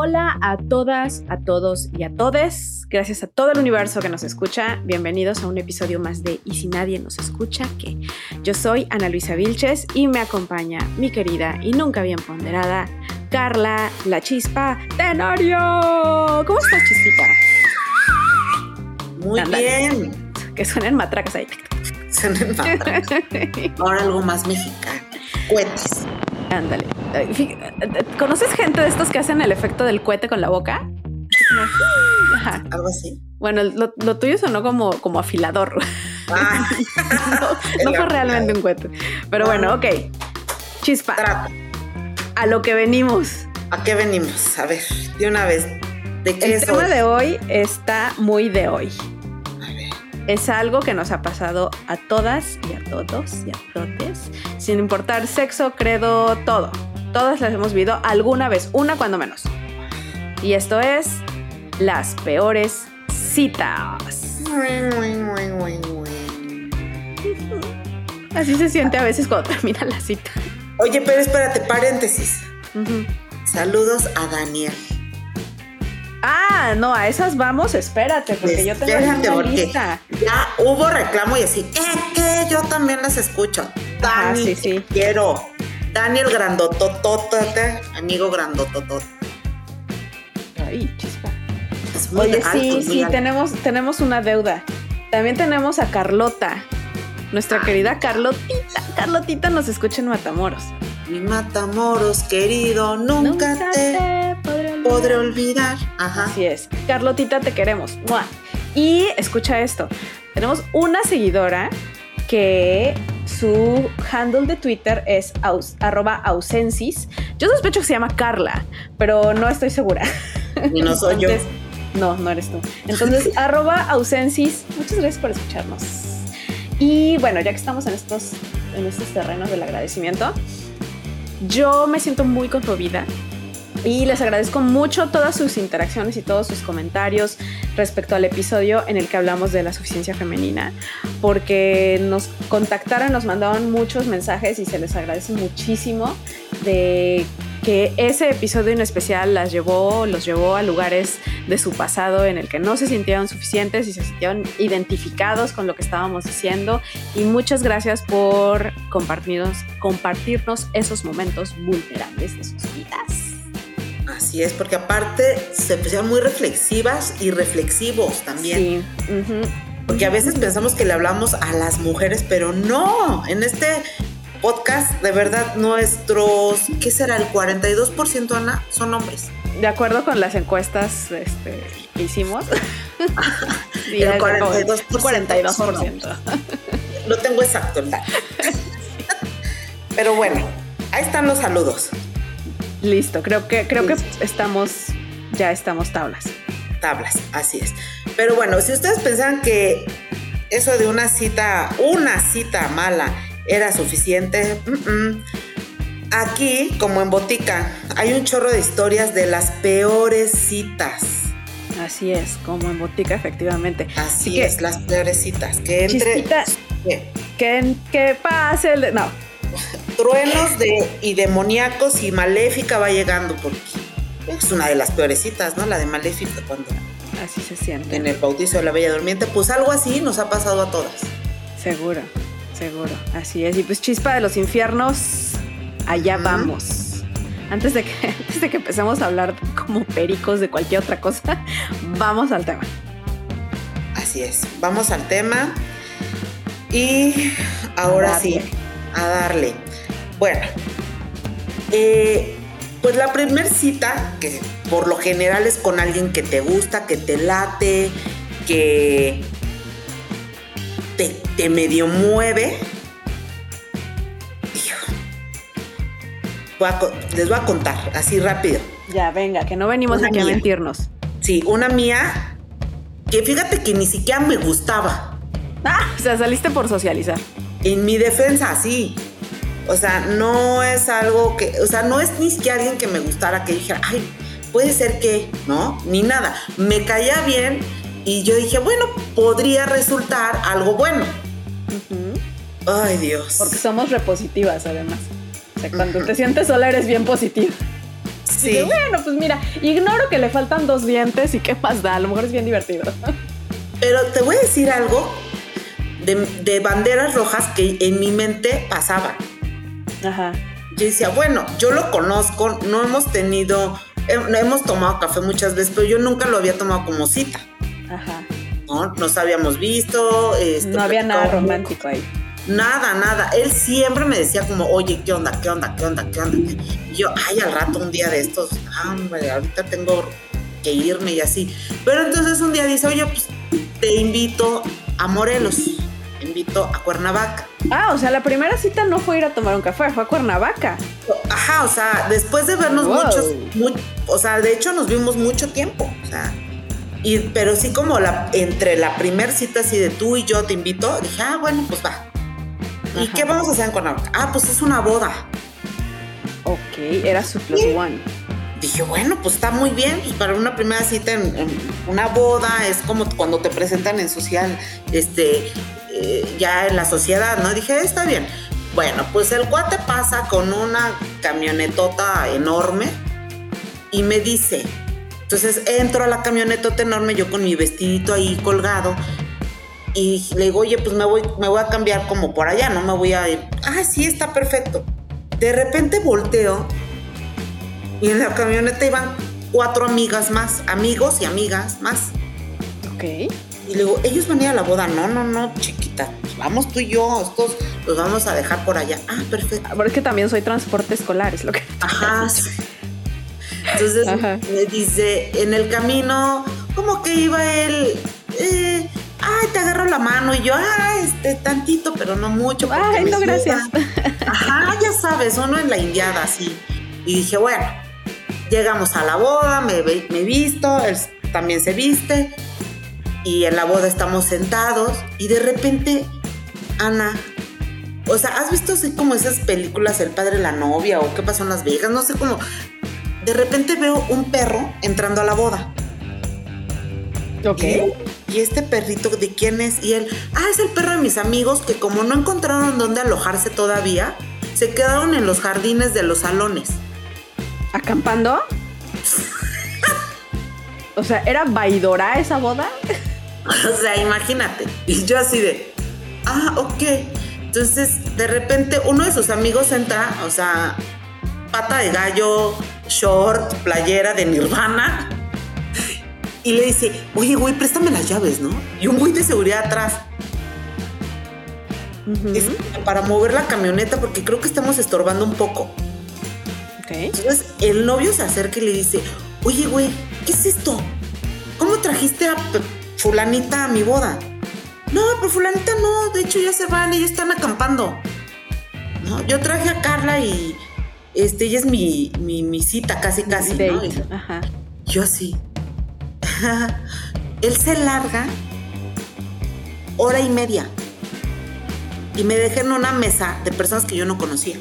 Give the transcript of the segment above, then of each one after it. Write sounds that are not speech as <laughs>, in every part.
Hola a todas, a todos y a todes. Gracias a todo el universo que nos escucha. Bienvenidos a un episodio más de Y si nadie nos escucha, que yo soy Ana Luisa Vilches y me acompaña mi querida y nunca bien ponderada Carla La Chispa Tenorio. ¿Cómo estás, Chispita? Muy bien. Que suenen matracas ahí. Suenan fatal. <laughs> Ahora algo más mexicano. Cohetes. Ándale. ¿Conoces gente de estos que hacen el efecto del cohete con la boca? Ajá. Algo así. Bueno, lo, lo tuyo sonó como, como afilador. Ah, <laughs> <laughs> No, fue realmente un cohete. Pero bueno, ok. Chispa, trato. a lo que venimos. ¿A qué venimos? A ver, de una vez. ¿De qué El es tema hoy? de hoy está muy de hoy. Es algo que nos ha pasado a todas y a todos y a totes, sin importar sexo, credo, todo. Todas las hemos vivido alguna vez, una cuando menos. Y esto es las peores citas. Muy, muy, muy, muy, muy. Así se siente a veces cuando termina la cita. Oye, pero espérate, paréntesis. Saludos a Daniel. Ah, no, a esas vamos, espérate, porque yo tengo una lista. Ya hubo reclamo y así, eh, que yo también las escucho. Ajá, Dani, sí, sí. te quiero. Daniel Grandototote, amigo Grandototote. Ay, chispa. Es muy Oye, alto, sí, muy sí, alto. tenemos, tenemos una deuda. También tenemos a Carlota, Ah. nuestra querida Carlotita. Carlotita nos escucha en Matamoros. Mi Matamoros, querido, nunca, te, podré olvidar. podré olvidar. Ajá. Así es. Carlotita, te queremos. ¡Mua! Y escucha esto. Tenemos una seguidora que su handle de Twitter es aus- arroba ausensis. Yo sospecho que se llama Carla, pero no estoy segura. Y no soy yo. No, no eres tú. Entonces, <laughs> arroba ausensis. Muchas gracias por escucharnos. Y bueno, ya que estamos en estos, en estos terrenos del agradecimiento, yo me siento muy conmovida y les agradezco mucho todas sus interacciones y todos sus comentarios respecto al episodio en el que hablamos de la suficiencia femenina, porque nos contactaron, nos mandaron muchos mensajes y se les agradece muchísimo de que ese episodio en especial las llevó, los llevó a lugares de su pasado en el que no se sintieron suficientes y se sintieron identificados con lo que estábamos diciendo. Y muchas gracias por compartirnos, compartirnos esos momentos vulnerables de sus vidas. Así es, porque aparte se pusieron muy reflexivas y reflexivos también. Sí. Porque a veces pensamos que le hablamos a las mujeres, pero no. En este podcast, de verdad, nuestros, ¿qué será? El 42%, Ana, son hombres. De acuerdo con las encuestas este, que hicimos. <laughs> sí, El es como 42% 42%. Lo tengo exacto el dato. Pero bueno, ahí están los saludos. Listo, creo que, creo que estamos, ya estamos tablas. Tablas, así es. Pero bueno, si ustedes pensaban que eso de una cita, una cita mala era suficiente, mm, mm. aquí, como en Botica, hay un chorro de historias de las peores citas. Así es, como en botica, efectivamente. Así que- es, las peores citas. Que entre que, que pase el... de- No, truenos de, y demoníacos y maléfica va llegando, porque es una de las peores citas, ¿no? La de maléfica cuando así se siente. en el bautizo de la Bella Durmiente, pues algo así nos ha pasado a todas. Seguro, seguro. Así es. Y pues chispa de los infiernos, allá vamos. Antes de, que, <laughs> antes de que empecemos a hablar como pericos de cualquier otra cosa, <laughs> vamos al tema. Así es. Vamos al tema. Y ahora A sí, a darle. Bueno, eh, pues la primer cita, que por lo general es con alguien que te gusta, que te late, que te, te medio mueve. Voy a les voy a contar así rápido. Ya, venga, que no venimos Una aquí a mentirnos. Sí, una mía que fíjate que ni siquiera me gustaba. Ah, o sea, saliste por socializar. En mi defensa, sí. O sea, no es algo que, o sea, no es ni siquiera alguien que me gustara, que dijera, ay, puede ser que, ¿no? Ni nada. Me caía bien y yo dije, bueno, podría resultar algo bueno. Ay, Dios. Porque somos repositivas, además. O sea, cuando te sientes sola eres bien positiva. Sí. bueno, pues mira, ignoro que le faltan dos dientes y qué más da. A lo mejor es bien divertido. Pero te voy a decir algo de, de banderas rojas que en mi mente pasaba. Ajá. Yo decía, bueno, yo lo conozco, no hemos tenido, hemos tomado café muchas veces, pero yo nunca lo había tomado como cita. Ajá. ¿No? Nos habíamos visto. Este, no había nada romántico ahí. Nada, nada. Él siempre me decía como, oye, ¿qué onda? ¿Qué onda? ¿Qué onda? ¿Qué onda? Y yo, ay, al rato un día de estos, ah, hombre, ahorita tengo que irme y así. Pero entonces un día dice, oye, pues te invito a Morelos invito a Cuernavaca. Ah, o sea, la primera cita no fue ir a tomar un café, fue a Cuernavaca. Ajá, o sea, después de vernos muchos, o sea, de hecho nos vimos mucho tiempo, o sea, y, pero sí como la, entre la primera cita así de tú y yo te invito, dije, ah, bueno, pues va. ¿Y qué vamos a hacer en Cuernavaca? Ah, pues es una boda. Ok, era su plus one dije, bueno, pues está muy bien, pues para una primera cita en, una boda es como cuando te presentan en social, este, eh, ya en la sociedad, ¿no? Dije, está bien. Bueno, pues el cuate pasa con una camionetota enorme y me dice, entonces entro a la camionetota enorme, yo con mi vestidito ahí colgado, y le digo, oye, pues me voy, me voy a cambiar como por allá, no me voy a ir. Ah, sí, está perfecto. De repente volteo y en la camioneta iban cuatro amigas más, amigos y amigas más. Ok. Y luego, ellos van a ir a la boda. No, no, no, chiquita. Pues vamos tú y yo, estos los vamos a dejar por allá. Ah, perfecto. Porque también soy transporte escolar, es lo que. Ajá. <laughs> Entonces me dice, en el camino, como que iba él. Eh, ay, te agarro la mano y yo, ah, este, tantito, pero no mucho. Ay, no, gracias. Ajá, ya sabes, uno en la indiada así. Y dije, bueno, Llegamos a la boda, me, me visto, él también se viste y en la boda estamos sentados y de repente, Ana, o sea, ¿has visto así como esas películas El padre la novia o qué pasó en Las Vegas? No sé cómo. De repente veo un perro entrando a la boda. Ok. Y, este perrito, ¿de quién es? Y él, ah, es el perro de mis amigos que como no encontraron dónde alojarse todavía, se quedaron en los jardines de los salones. ¿Acampando? o sea, ¿era vaidora esa boda? <laughs> o sea, imagínate. Y yo así de, ah, ok. Entonces, de repente, uno de sus amigos entra, o sea, pata de gallo, short, playera de nirvana. Y le dice, oye, güey, préstame las llaves, ¿no? Y un güey de seguridad atrás. para mover la camioneta porque creo que estamos estorbando un poco. Entonces el novio se acerca y le dice, oye, güey, ¿qué es esto? ¿Cómo trajiste a fulanita a mi boda? No, pero fulanita no, de hecho ya se van, ellos están acampando. No, yo traje a Carla y este, ella es mi, mi, cita casi casi, ¿no? Ajá. Yo así. <laughs> Él se larga hora y media y me deja en una mesa de personas que yo no conocía.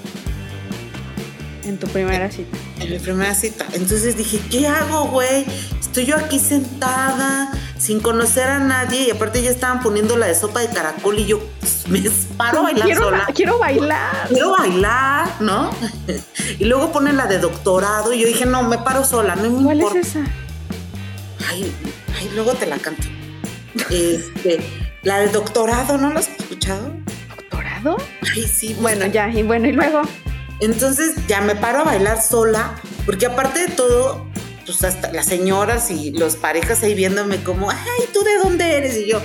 En tu primera cita. En mi primera cita. Entonces dije, ¿qué hago, güey? Estoy yo aquí sentada, sin conocer a nadie, y aparte ya estaban poniendo la de sopa de caracol y yo pues, me paro a bailar quiero, sola. Quiero bailar. Quiero bailar, ¿no? <laughs> y luego ponen la de doctorado y yo dije, no, me paro sola, no me ¿Cuál es esa? Ay, ay, luego te la canto. Este, la de doctorado, ¿no la has escuchado? ¿Doctorado? Ay, sí. Bueno, ya, y bueno, y luego. Entonces ya me paro a bailar sola, porque aparte de todo, pues hasta las señoras y los parejas ahí viéndome como, ay, ¿tú de dónde eres? Y yo,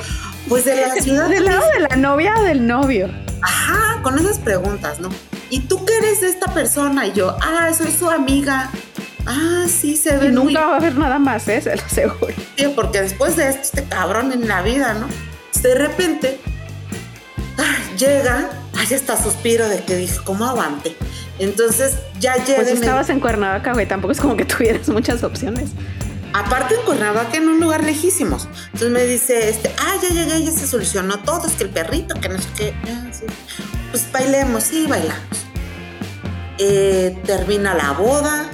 pues de la <laughs> ciudad. ¿Del lado de la novia o del novio? Ajá, con esas preguntas, ¿no? ¿Y tú qué eres de esta persona? Y yo, ah, soy su amiga. Ah, sí, se ve. Y nunca va a haber nada más, ¿eh? Se lo aseguro. Sí, porque después de esto, este cabrón en la vida, ¿no? De repente, llega, ay, está suspiro de que dije, ¿cómo aguante? Entonces ya llegué. Pues estabas en Cuernavaca, güey, tampoco es como que <laughs> tuvieras muchas opciones. Aparte en Cuernavaca, en un lugar lejísimos. Entonces me dice, este, ah, ya llegué, ya se solucionó todo, es que el perrito, que no sé qué. Pues bailemos, sí, bailamos. Eh, termina la boda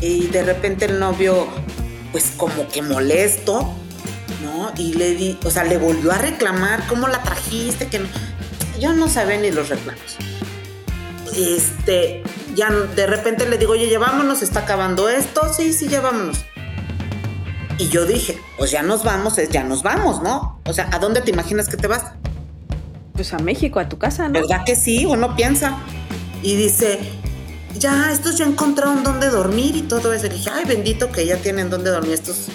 y de repente el novio, pues como que molesto, ¿no? Y le di, o sea, le volvió a reclamar, ¿cómo la trajiste? Que Yo no sabía ni los reclamos. Este, ya de repente le digo, oye, llevámonos, está acabando esto, sí, sí, llevámonos. Y yo dije, pues ya nos vamos, ya nos vamos, ¿no? O sea, ¿a dónde te imaginas que te vas? Pues a México, a tu casa, ¿no? ¿Verdad que sí? Uno piensa. Y dice, ya, estos ya encontraron dónde dormir y todo eso. Y dije, ay, bendito que ya tienen dónde dormir estos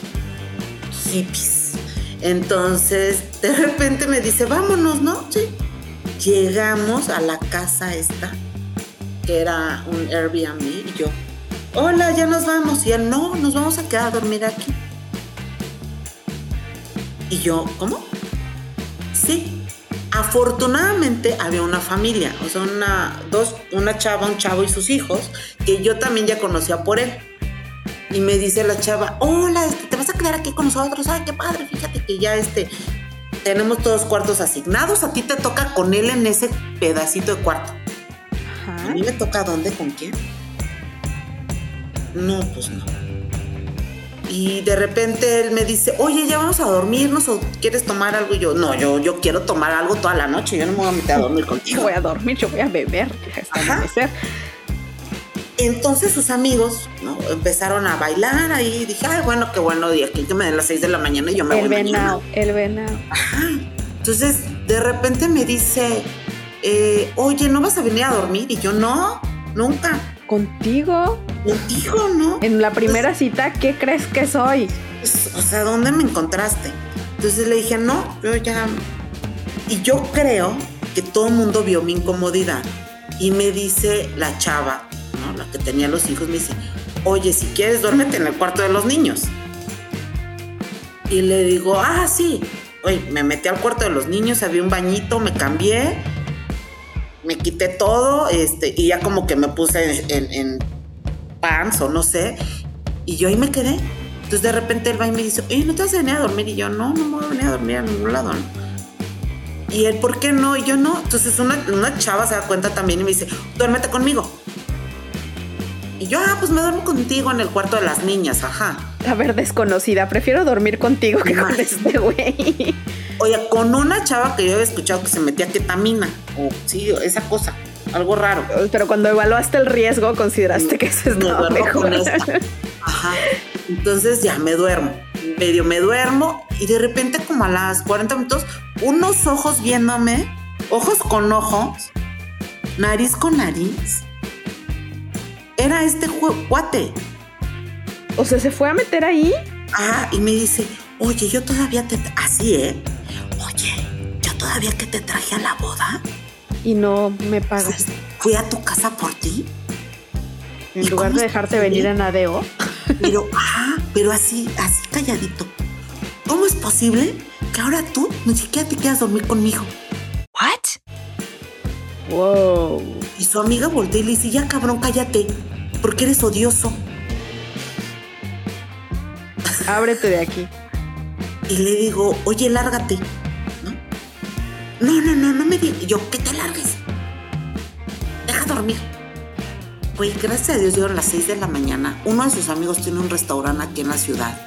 hippies. Entonces, de repente me dice, vámonos, ¿no? Sí. Llegamos a la casa esta que era un Airbnb, y yo, hola, ya nos vamos. Y él, no, nos vamos a quedar a dormir aquí. Y yo, ¿cómo? Sí. Afortunadamente había una familia, o sea, una, dos, una chava, un chavo y sus hijos, que yo también ya conocía por él. Y me dice la chava, hola, este, ¿te vas a quedar aquí con nosotros? Ay, qué padre, fíjate que ya este, tenemos todos cuartos asignados, a ti te toca con él en ese pedacito de cuarto. ¿A mí me toca dónde? ¿Con quién? No, pues no. Y de repente él me dice, oye, ya vamos a dormirnos o quieres tomar algo. Y yo, no, yo, yo quiero tomar algo toda la noche, yo no me voy a meter a dormir contigo. Yo voy a dormir, yo voy a beber hasta Entonces sus amigos ¿no? empezaron a bailar ahí. Dije, ay, bueno, qué bueno día, que me den las 6 de la mañana y yo me el voy venado, El venado. Ajá. Entonces, de repente me dice, eh, oye, ¿no vas a venir a dormir? Y yo, no, nunca. ¿Contigo? Contigo, ¿no? En la primera pues, cita, ¿qué crees que soy? Pues, o sea, ¿dónde me encontraste? Entonces le dije, no, yo ya... Y yo creo que todo el mundo vio mi incomodidad. Y me dice la chava, ¿no? La que tenía los hijos, me dice, oye, si quieres, duérmete en el cuarto de los niños. Y le digo, ah, sí. Oye, me metí al cuarto de los niños, había un bañito, me cambié me quité todo, este, y ya como que me puse en, pants o no sé, y yo ahí me quedé. Entonces de repente él va y me dice, oye, ¿no te vas a venir a dormir? Y yo, no, no me voy a venir a dormir a ningún lado, Y él, ¿por qué no? Y yo, no. Entonces una, una chava se da cuenta también y me dice, duérmete conmigo. Y yo, ah, pues me duermo contigo en el cuarto de las niñas, ajá. A ver, desconocida, prefiero dormir contigo que con este güey. Oye, con una chava que yo había escuchado que se metía ketamina, o sí, esa cosa, algo raro. Pero cuando evaluaste el riesgo, consideraste que ese es lo mejor. <laughs> Ajá. Entonces ya me duermo, medio me duermo y de repente como a las 40 minutos, unos ojos viéndome, ojos con ojos, nariz con nariz. Era este cuate. O sea, se fue a meter ahí. Ah, y me dice, oye, yo todavía te... Así, ¿eh? Oye, yo todavía que te traje a la boda. Y no me pagas. Fui a tu casa por ti. En lugar de dejarte venir en Adeo. <laughs> Pero, ah, pero así, así calladito. ¿Cómo es posible que ahora tú ni siquiera te quieras dormir conmigo? ¿What? Wow. Y su amiga voltea y le dice, ya cabrón, cállate, porque eres odioso. Ábrete de aquí. Y le digo, oye, lárgate. No, no, no, no me digas. Yo, que te largues. Deja dormir. Güey, gracias a Dios dieron las 6 de la mañana. Uno de sus amigos tiene un restaurante aquí en la ciudad.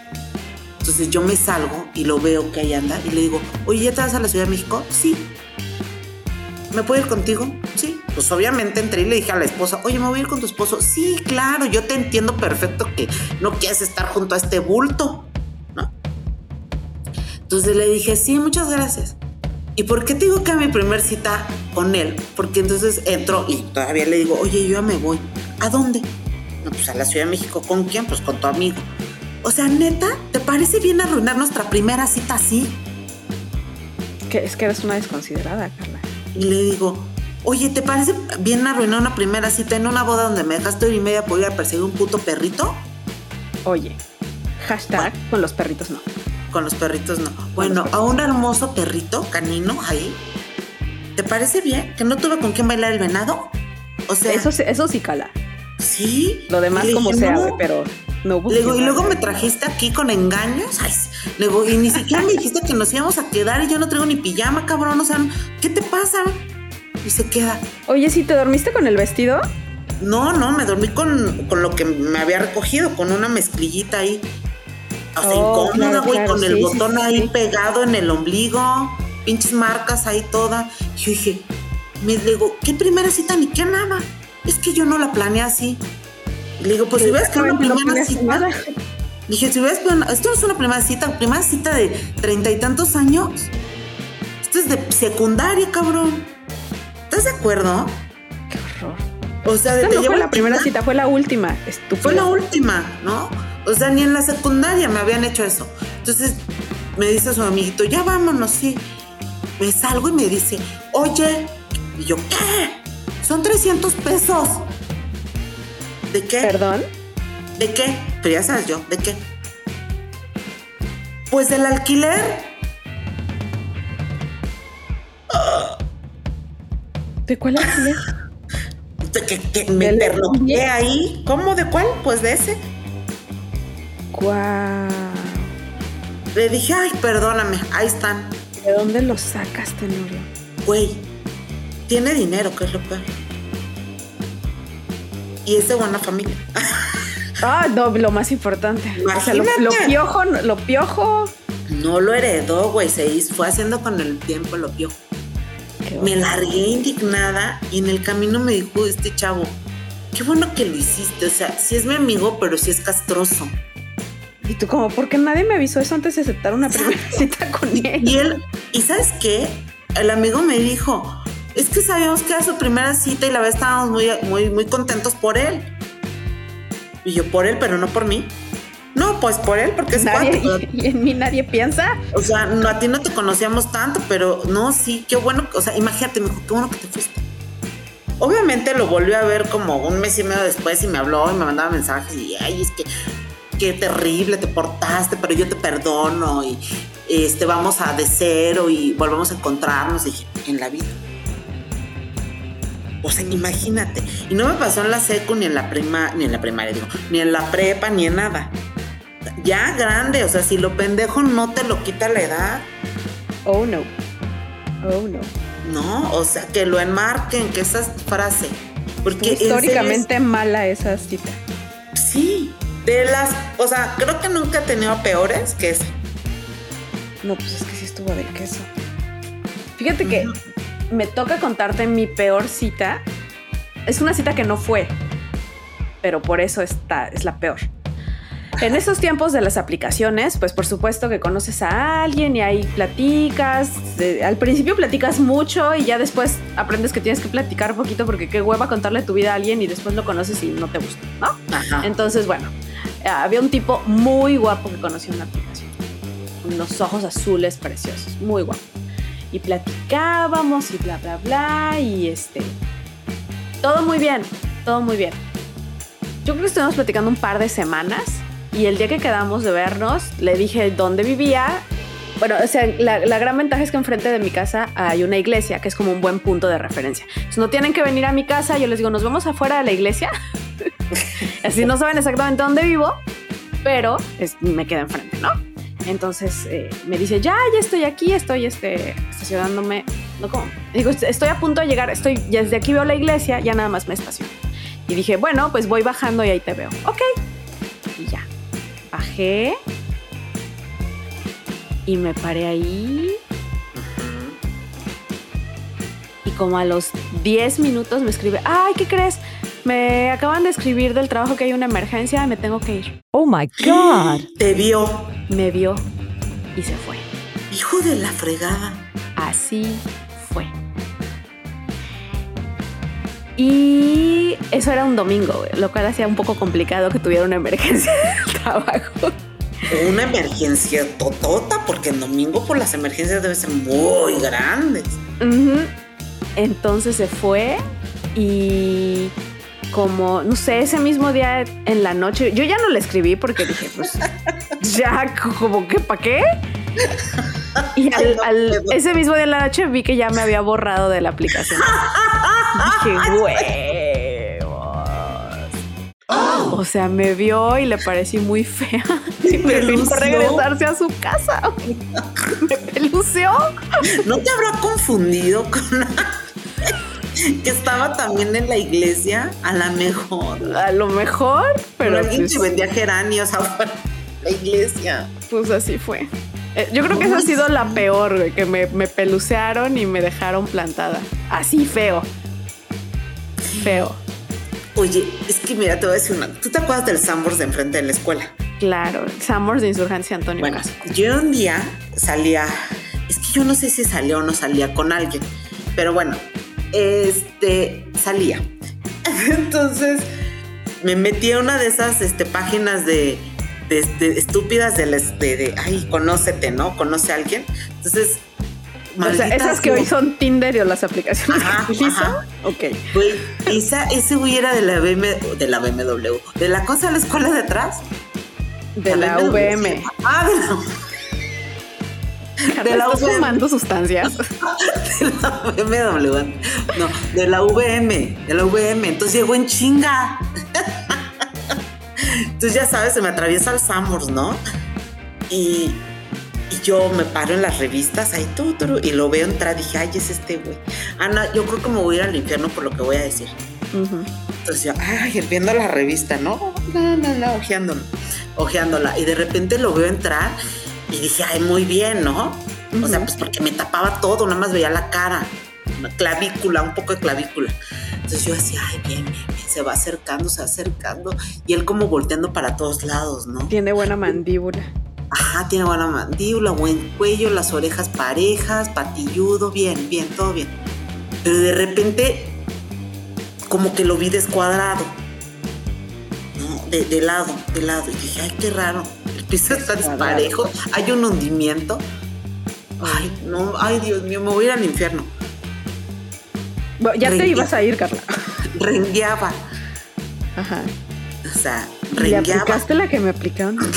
Entonces yo me salgo y lo veo que ahí anda y le digo, oye, ¿ya te vas a la Ciudad de México? Sí. ¿Me puedo ir contigo? Sí. Pues obviamente entré y le dije a la esposa, oye, ¿me voy a ir con tu esposo? Sí, claro, yo te entiendo perfecto que no quieres estar junto a este bulto. ¿No? Entonces le dije, sí, muchas gracias. ¿Y por qué te digo que a mi primer cita con él? Porque entonces entro y todavía le digo, oye, yo ya me voy. ¿A dónde? No, pues a la Ciudad de México. ¿Con quién? Pues con tu amigo. O sea, neta, ¿te parece bien arruinar nuestra primera cita así? Que es que eres una desconsiderada, Carla. Y le digo, oye, ¿te parece bien arruinar una primera cita en una boda donde me dejaste hora y media por ir a perseguir un puto perrito? Oye, hashtag con los perritos no. Con los perritos no. Bueno, a un hermoso perrito canino ahí. ¿Te parece bien? ¿Que no tuve con quién bailar el venado? O sea. Eso, eso sí cala. Sí. Lo demás como sea, pero. No, pues, Le digo, y luego me trajiste aquí con engaños. Ay, sí. le digo, y ni siquiera me dijiste que nos íbamos a quedar y yo no traigo ni pijama, cabrón. O sea, ¿qué te pasa? Y se queda. Oye, si te dormiste con el vestido, No, no, me dormí con, con lo que me había recogido, con una mezclillita ahí. Sea, Oh, incómoda, güey, claro, con el sí, botón sí, ahí sí. pegado en el ombligo, pinches marcas ahí toda. Yo dije, me digo, ¿qué primera cita ni qué nada? Es que yo no la planeé así. Le digo, pues si ves que una primera cita. nada. Dije, si ves, esto no es una primera cita, primera cita de treinta y tantos años. Esto es de secundaria, cabrón. ¿Estás de acuerdo? qué horror. O sea, de Esta te no llevo fue la primera cita, fue la última. Estúpido. Fue la última, ¿no? O sea, ni en la secundaria me habían hecho eso. Entonces me dice su amiguito, ya vámonos, sí. Me salgo y me dice, oye, y yo, ¿qué? Son 300 pesos. ¿De qué? Perdón. ¿De qué? Pero ya sabes yo, ¿de qué? Pues del alquiler. ¿De cuál alquiler? <laughs> De que, que me alquiler. ahí. ¿Cómo? ¿De cuál? Pues de ese. Guau. Le dije, ay, perdóname, ahí están. ¿De dónde lo sacas, Tenorio? Güey, tiene dinero, que es lo peor. Y es de buena familia. <laughs> Ah, no, lo más importante. O sea, lo, piojo, lo piojo. No lo heredó, güey, se hizo- fue haciendo con el tiempo lo. Qué Me largué indignada y en el camino me dijo este chavo, qué bueno que lo hiciste, o sea, sí es mi amigo, pero sí es castroso. Y tú como, ¿por qué nadie me avisó eso antes de aceptar una primera <laughs> cita con él? Y él, ¿y sabes qué? El amigo me dijo, es que sabíamos que era su primera cita y la verdad estábamos muy, muy, muy contentos por él. Y yo, por él, pero no por mí. No, pues por él, porque es Nadie, <laughs> y en mí nadie piensa. O sea, no, a ti no te conocíamos tanto, pero no, sí, qué bueno. O sea, imagínate, me dijo, qué bueno que te fuiste. Obviamente lo volvió a ver como un mes y medio después y me habló y me mandaba mensajes y, ay, es que qué terrible te portaste, pero yo te perdono y este, vamos a de cero y volvemos a encontrarnos. Dije, en la vida. O sea, imagínate. Y no me pasó en la secu, ni en la prima, ni en la primaria, digo, ni en la prepa, ni en nada. Ya grande, o sea, si lo pendejo no te lo quita la edad, Oh no. Oh no. ¿no? O sea, que lo enmarquen, que esa frase. Porque es- históricamente mala esa cita. sí, de las, o sea, creo que nunca he tenido peores que esa. No, pues es que sí estuvo del queso. Fíjate que me toca contarte mi peor cita. Es una cita que no fue, pero por eso está, es la peor. En esos tiempos de las aplicaciones, pues por supuesto que conoces a alguien y ahí platicas. Al principio platicas mucho y ya después aprendes que tienes que platicar poquito porque qué hueva contarle tu vida a alguien y después lo conoces y no te gusta, ¿no? Ajá. Entonces, bueno, había un tipo muy guapo que conocí en una aplicación. Unos ojos azules preciosos, muy guapo. Y platicábamos y bla, bla, bla. Y este. Todo muy bien, todo muy bien. Yo creo que estuvimos platicando un par de semanas. Y el día que quedamos de vernos, le dije dónde vivía. Bueno, o sea, la, la gran ventaja es que enfrente de mi casa hay una iglesia, que es como un buen punto de referencia. Entonces, no tienen que venir a mi casa. Yo les digo, nos vemos afuera de la iglesia. <laughs> <laughs> Así no saben exactamente dónde vivo, pero es- me queda enfrente, ¿no? Entonces eh, me dice, ya, ya estoy aquí, estoy este, estacionándome. No, ¿cómo? Digo, "Est- estoy a punto de llegar, estoy, ya desde aquí veo la iglesia, ya nada más me estaciono. Y dije, bueno, pues voy bajando y ahí te veo. Ok. Y ya. Bajé. Y me paré ahí. Y como a los 10 minutos me escribe, ay, ¿qué crees? Me acaban de escribir del trabajo que hay una emergencia, me tengo que ir. Oh my God. <gasps> Te vio. Me vio y se fue. Hijo de la fregada. Así fue. Y eso era un domingo, lo cual hacía un poco complicado que tuviera una emergencia <laughs> de trabajo. Una emergencia totota, porque en domingo por las emergencias deben ser muy grandes. Entonces se fue y como, no sé, ese mismo día en la noche, yo ya no le escribí porque dije, pues ya como que para qué. Y <laughs> al- al- ese mismo día en la noche vi que ya me había borrado de la aplicación. Dije, <laughs> huevos. O sea, me vio y le parecí muy fea. <laughs> Y regresarse a su casa. me pelució. ¿No te habrá confundido con que estaba también en la iglesia? A lo mejor. A lo mejor, pero. alguien pues, vendía geranios afuera la iglesia. Pues así fue. Eh, yo creo que esa ha sido la peor, güey, que me, me pelucearon y me dejaron plantada. Así feo. Feo. Oye, es que mira, te voy a decir una. ¿Tú te acuerdas del Sambors de enfrente de la escuela? Claro, Sambors de Insurgencia Antonio bueno, Yo un día salía, es que yo no sé si salía o no salía con alguien, pero bueno, este, salía. <laughs> Entonces me metí a una de esas este, páginas de, estúpidas de, de, de, ay, conócete, ¿no? Conoce a alguien. Entonces o sea, esas que hoy son Tinder o las aplicaciones ajá, que Ajá. Ok. Güey, esa, ese güey era de la, BMW, de la BMW. ¿De la cosa de la escuela de atrás? De, la, VM. Ah, de la... <laughs> de la ¿Estás fumando sustancias? <laughs> de la BMW. No, de la VM. De la VM. Entonces llegó en chinga. <laughs> Entonces ya sabes, se me atraviesa el Sambors, ¿no? Y, y yo me paro en las revistas, ahí todo, y lo veo entrar, dije, ay, es este güey. Ana, yo creo que me voy a ir al infierno por lo que voy a decir. Entonces yo, ay, viendo la revista, ¿no? No, no, no, ojeándola, ojeándola. Y de repente lo veo entrar y dije, ay, muy bien, ¿no? O sea, pues porque me tapaba todo, nada más veía la cara, una clavícula, un poco de clavícula. Entonces yo decía, ay, bien, bien, bien, se va acercando, se va acercando. Y él como volteando para todos lados, ¿no? Tiene buena mandíbula. Ajá, tiene buena mandíbula, buen cuello, las orejas parejas, patilludo, bien, bien, todo bien. Pero de repente, como que lo vi descuadrado. ¿no? De, lado, de lado. Y dije, ay, qué raro. Piso está desparejo, hay un hundimiento. Ay, no, ay, Dios mío, me voy a ir al infierno. ya te ibas a ir, Carla. <laughs> Rengueaba. Ajá. O sea, rengueaba. ¿Le aplicaste la que me aplicaron? <laughs>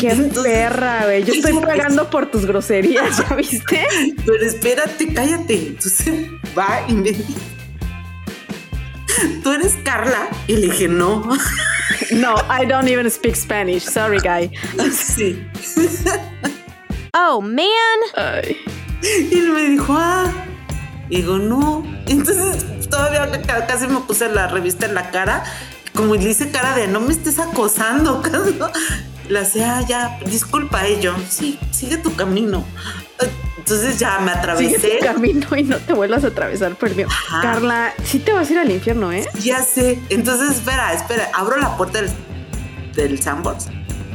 Qué perra, güey. Yo estoy <laughs> pagando por tus groserías, ¿ya viste? Pero espérate, cállate. Entonces va y me dice, ¿tú eres Carla? Y le dije, no. No, I don't even speak Spanish. Sorry, guy. Sí. Oh, man. Ay. Y él me dijo, ah. Y digo, no. Entonces todavía casi me puse la revista en la cara como le hice cara de no me estés acosando, <laughs> la sea, ya, disculpa ello, sí, sigue tu camino. Entonces ya me atravesé. Sigue tu camino y no te vuelvas a atravesar por Carla, sí te vas a ir al infierno, ¿eh? Ya sé. Entonces, espera, espera, abro la puerta del, del Sandbox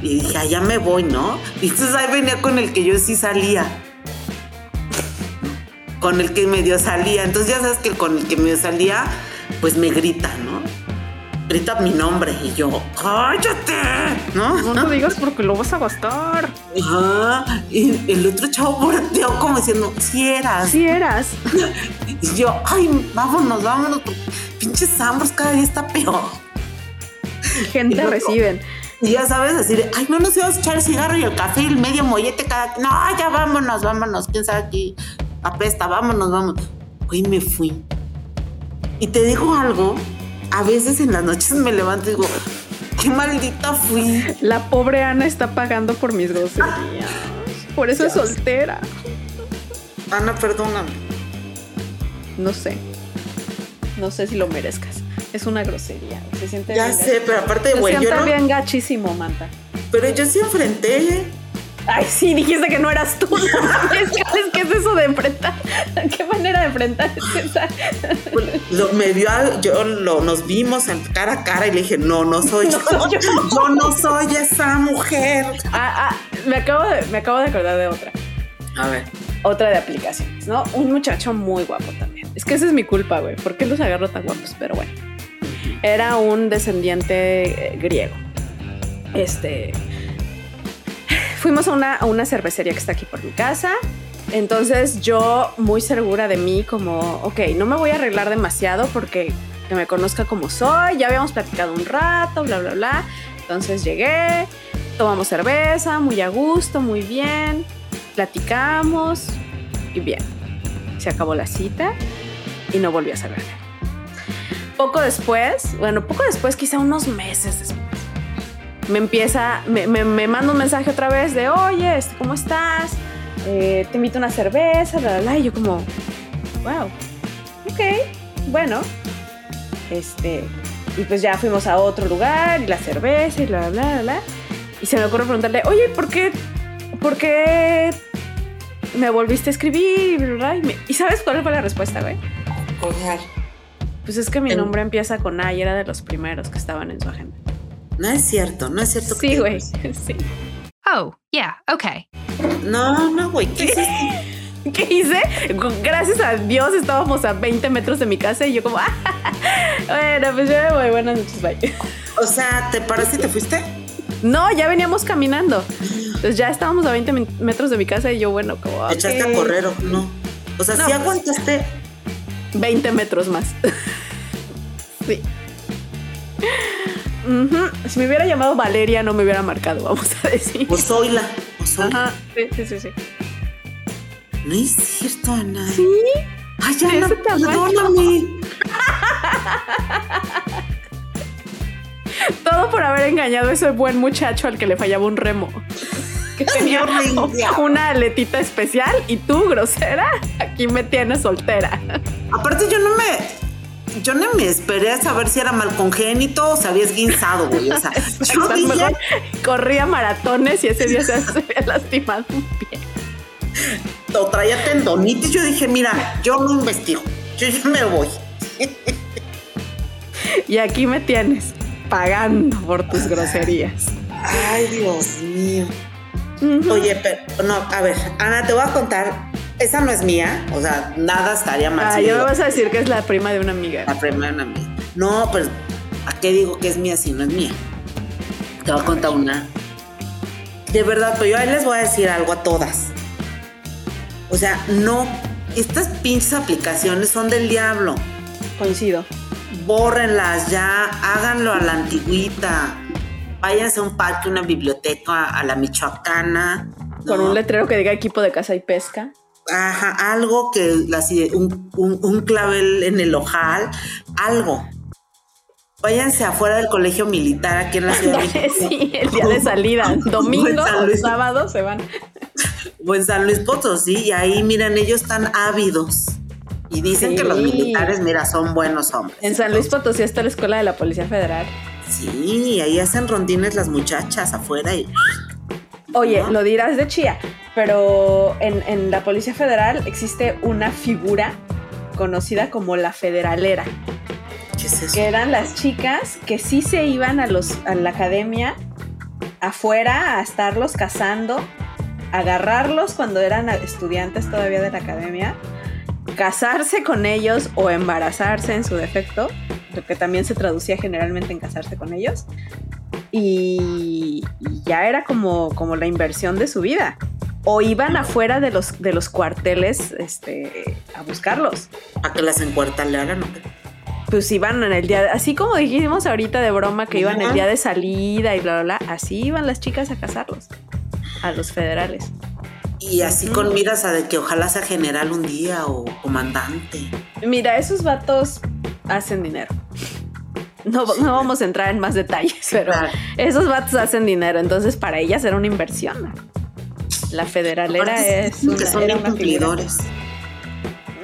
y dije, ah, ya me voy, ¿no? Y entonces ahí venía con el que yo sí salía. Con el que medio salía. Entonces ya sabes que con el que medio salía, pues me grita, ¿no? Grita mi nombre y yo, cállate, ¿no? No te digas porque lo vas a gastar. Ajá. Y el otro chavo volteó como diciendo, si eras. Si eras. Y yo, ay, vámonos, vámonos, pinches ambos cada día está peor. Gente reciben. Y ya sabes, decir, ay, no nos íbamos a echar el cigarro y el café y el medio mollete cada. No, ya vámonos, vámonos, quién sabe aquí. Apesta, vámonos, vámonos. Güey, me fui. Y te digo algo, a veces en las noches me levanto y digo, qué maldita fui. La pobre Ana está pagando por mis groserías. Por eso es soltera. Ana, perdóname. No sé. No sé si lo merezcas. Es una grosería. Se siente Ya sé, pero aparte, güey. Se siente bien gachísimo, Manta. Pero yo sí enfrenté. Ay, sí, dijiste que no eras tú. <laughs> ¿Qué es eso de enfrentar? ¿Qué manera de enfrentar Lo, me vio, yo lo, nos vimos cara a cara y le dije, no, no soy yo. <laughs> yo. no soy esa mujer. Ah, ah, me acabo, de, me acabo de acordar de otra. A ver. Otra de aplicaciones, ¿no? Un muchacho muy guapo también. Es que esa es mi culpa, güey. ¿Por qué los agarro tan guapos? Pero bueno. Era un descendiente eh, griego. Este fuimos a una, a una cervecería que está aquí por mi casa. Entonces yo muy segura de mí como, ok, no me voy a arreglar demasiado porque que me conozca como soy, ya habíamos platicado un rato, bla, bla, bla. Entonces llegué, tomamos cerveza, muy a gusto, muy bien, platicamos y bien. Se acabó la cita y no volví a saber. poco después, bueno, poco después, quizá unos meses después, me empieza, me, me, manda un mensaje otra vez de, oye, este, ¿cómo estás? Eh, te invito a una cerveza, la, la, la. Y yo como, wow, ok, bueno. Este, y pues ya fuimos a otro lugar y la cerveza y bla, bla, bla, bla. Y se me ocurre preguntarle, oye, ¿por qué, por qué me volviste a escribir? Y, sabes cuál fue la respuesta, güey? Pues es que mi nombre empieza con A y era de los primeros que estaban en su agenda. No es cierto, no es cierto. Sí, güey, <laughs> sí. Oh, yeah, okay. No, no, güey, ¿qué hiciste? <laughs> ¿Qué hice? Gracias a Dios estábamos a 20 metros de mi casa y yo como, ah, <laughs> bueno, pues yo me voy, buenas noches, bye. O sea, ¿te paraste y te fuiste? No, ya veníamos caminando. Entonces ya estábamos a 20 metros de mi casa y yo, bueno, como... ¿Echaste a correr o no? O sea, si pues, aguantaste... 20 metros más. <laughs> sí. Si me hubiera llamado Valeria, no me hubiera marcado, vamos a decir. O Zoila. Ajá, sí, sí, sí, sí. No es cierto, Ana. ¿Sí? Ay, Ana, perdóname. <laughs> Todo por haber engañado a ese buen muchacho al que le fallaba un remo. <laughs> Que tenía una aletita especial y tú, grosera, aquí me tienes soltera. Aparte, yo no me yo no me esperé a saber si era mal congénito o se había esguinzado, güey. O sea, <laughs> yo dije... corría maratones y ese día <laughs> <laughs> se había lastimado un pie. O traía tendonitis. Yo dije, mira, yo no investigo. Yo ya me voy. y aquí me tienes, pagando por tus groserías. Ay, Dios mío. Oye, pero no, a ver, Ana, te voy a contar esa no es mía, o sea, nada estaría mal. Ah, yo me vas a decir que es la prima de una amiga. La prima de una amiga. No, pues, ¿a qué digo que es mía si no es mía? Te voy a contar una. De verdad, pero yo ahí les voy a decir algo a todas. O sea, no, estas pinches aplicaciones son del diablo. Coincido. Bórrenlas ya, háganlo a la antigüita. Váyanse a un parque, una biblioteca, a la michoacana. Con un letrero que diga equipo de caza y pesca. Ajá, algo que, un, un, clavel en el ojal, algo. Váyanse afuera del colegio militar aquí en la ciudad de México. Sí, el día de salida, <laughs> domingo o sábado se van. O en San Luis Potosí, y ahí, miren, ellos están ávidos. Y dicen que los militares, mira, son buenos hombres. En San Luis Potosí está la escuela de la Policía Federal. Sí, ahí hacen rondines las muchachas afuera y Oye, lo dirás de chía, pero en, la Policía Federal existe una figura conocida como la federalera. ¿Qué es eso? Que eran las chicas que sí se iban a, los, a la academia afuera a estarlos cazando, agarrarlos cuando eran estudiantes todavía de la academia, casarse con ellos o embarazarse en su defecto, lo que también se traducía generalmente en casarse con ellos, y, ya era como, como la inversión de su vida. O iban afuera de los, de los cuarteles este, a buscarlos. ¿A que las qué? Pues iban en el día, así como dijimos ahorita de broma que iban el día de salida y bla, bla, bla, así iban las chicas a casarlos, a los federales. Y así con miras a de que ojalá sea general un día o comandante. Mira, esos vatos hacen dinero. No, vamos a entrar en más detalles, pero esos vatos hacen dinero, entonces para ellas era una inversión. La federalera es una, que son cumplidores.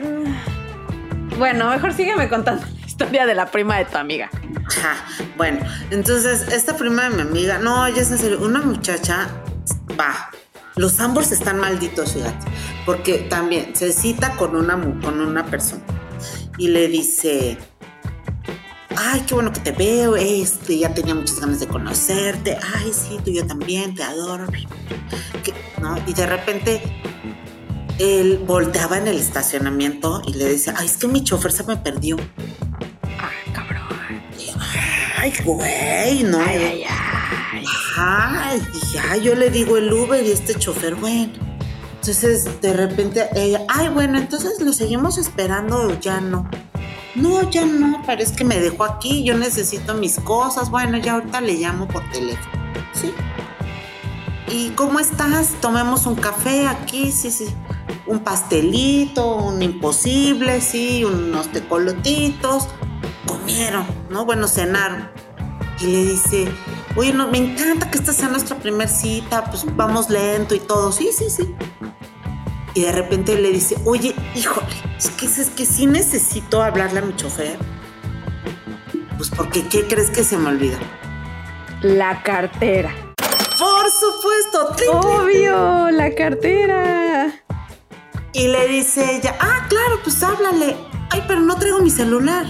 Mm. Bueno, mejor sígueme contando la historia de la prima de tu amiga. bueno, entonces esta prima de mi amiga, no, ya es en serio, una muchacha va. Los ambos están malditos, fíjate, porque también se cita con una, con una persona y le dice, ay, qué bueno que te veo, este, ya tenía muchas ganas de conocerte, ay, sí, tú yo también, te adoro, ¿no? Y de repente él volteaba en el estacionamiento y le decía, ay, es que mi chofer se me perdió. Ay, cabrón. Ay, güey, no. Ay, ay, ay. Dije, ay, yo le digo el Uber y este chofer, bueno. Entonces, de repente ella, ay, bueno, entonces lo seguimos esperando o ya no. No, ya no, parece que me dejó aquí, yo necesito mis cosas. Bueno, ya ahorita le llamo por teléfono. Sí. ¿Y cómo estás? Tomemos un café aquí, sí, sí. Un pastelito, un imposible, sí, unos tecolotitos. ¿Cómo comieron, ¿no? Bueno, cenaron. Y le dice, oye, no, me encanta que esta sea nuestra primera cita, pues vamos lento y todo. Sí, sí, sí. Y de repente le dice, oye, híjole, es que, es que sí necesito hablarle a mi chofer. Pues porque, ¿qué crees que se me olvida? La cartera. Por supuesto, ¡trin, trin, Obvio, la cartera. Y le dice ella, ah, claro, pues háblale. Ay, pero no traigo mi celular.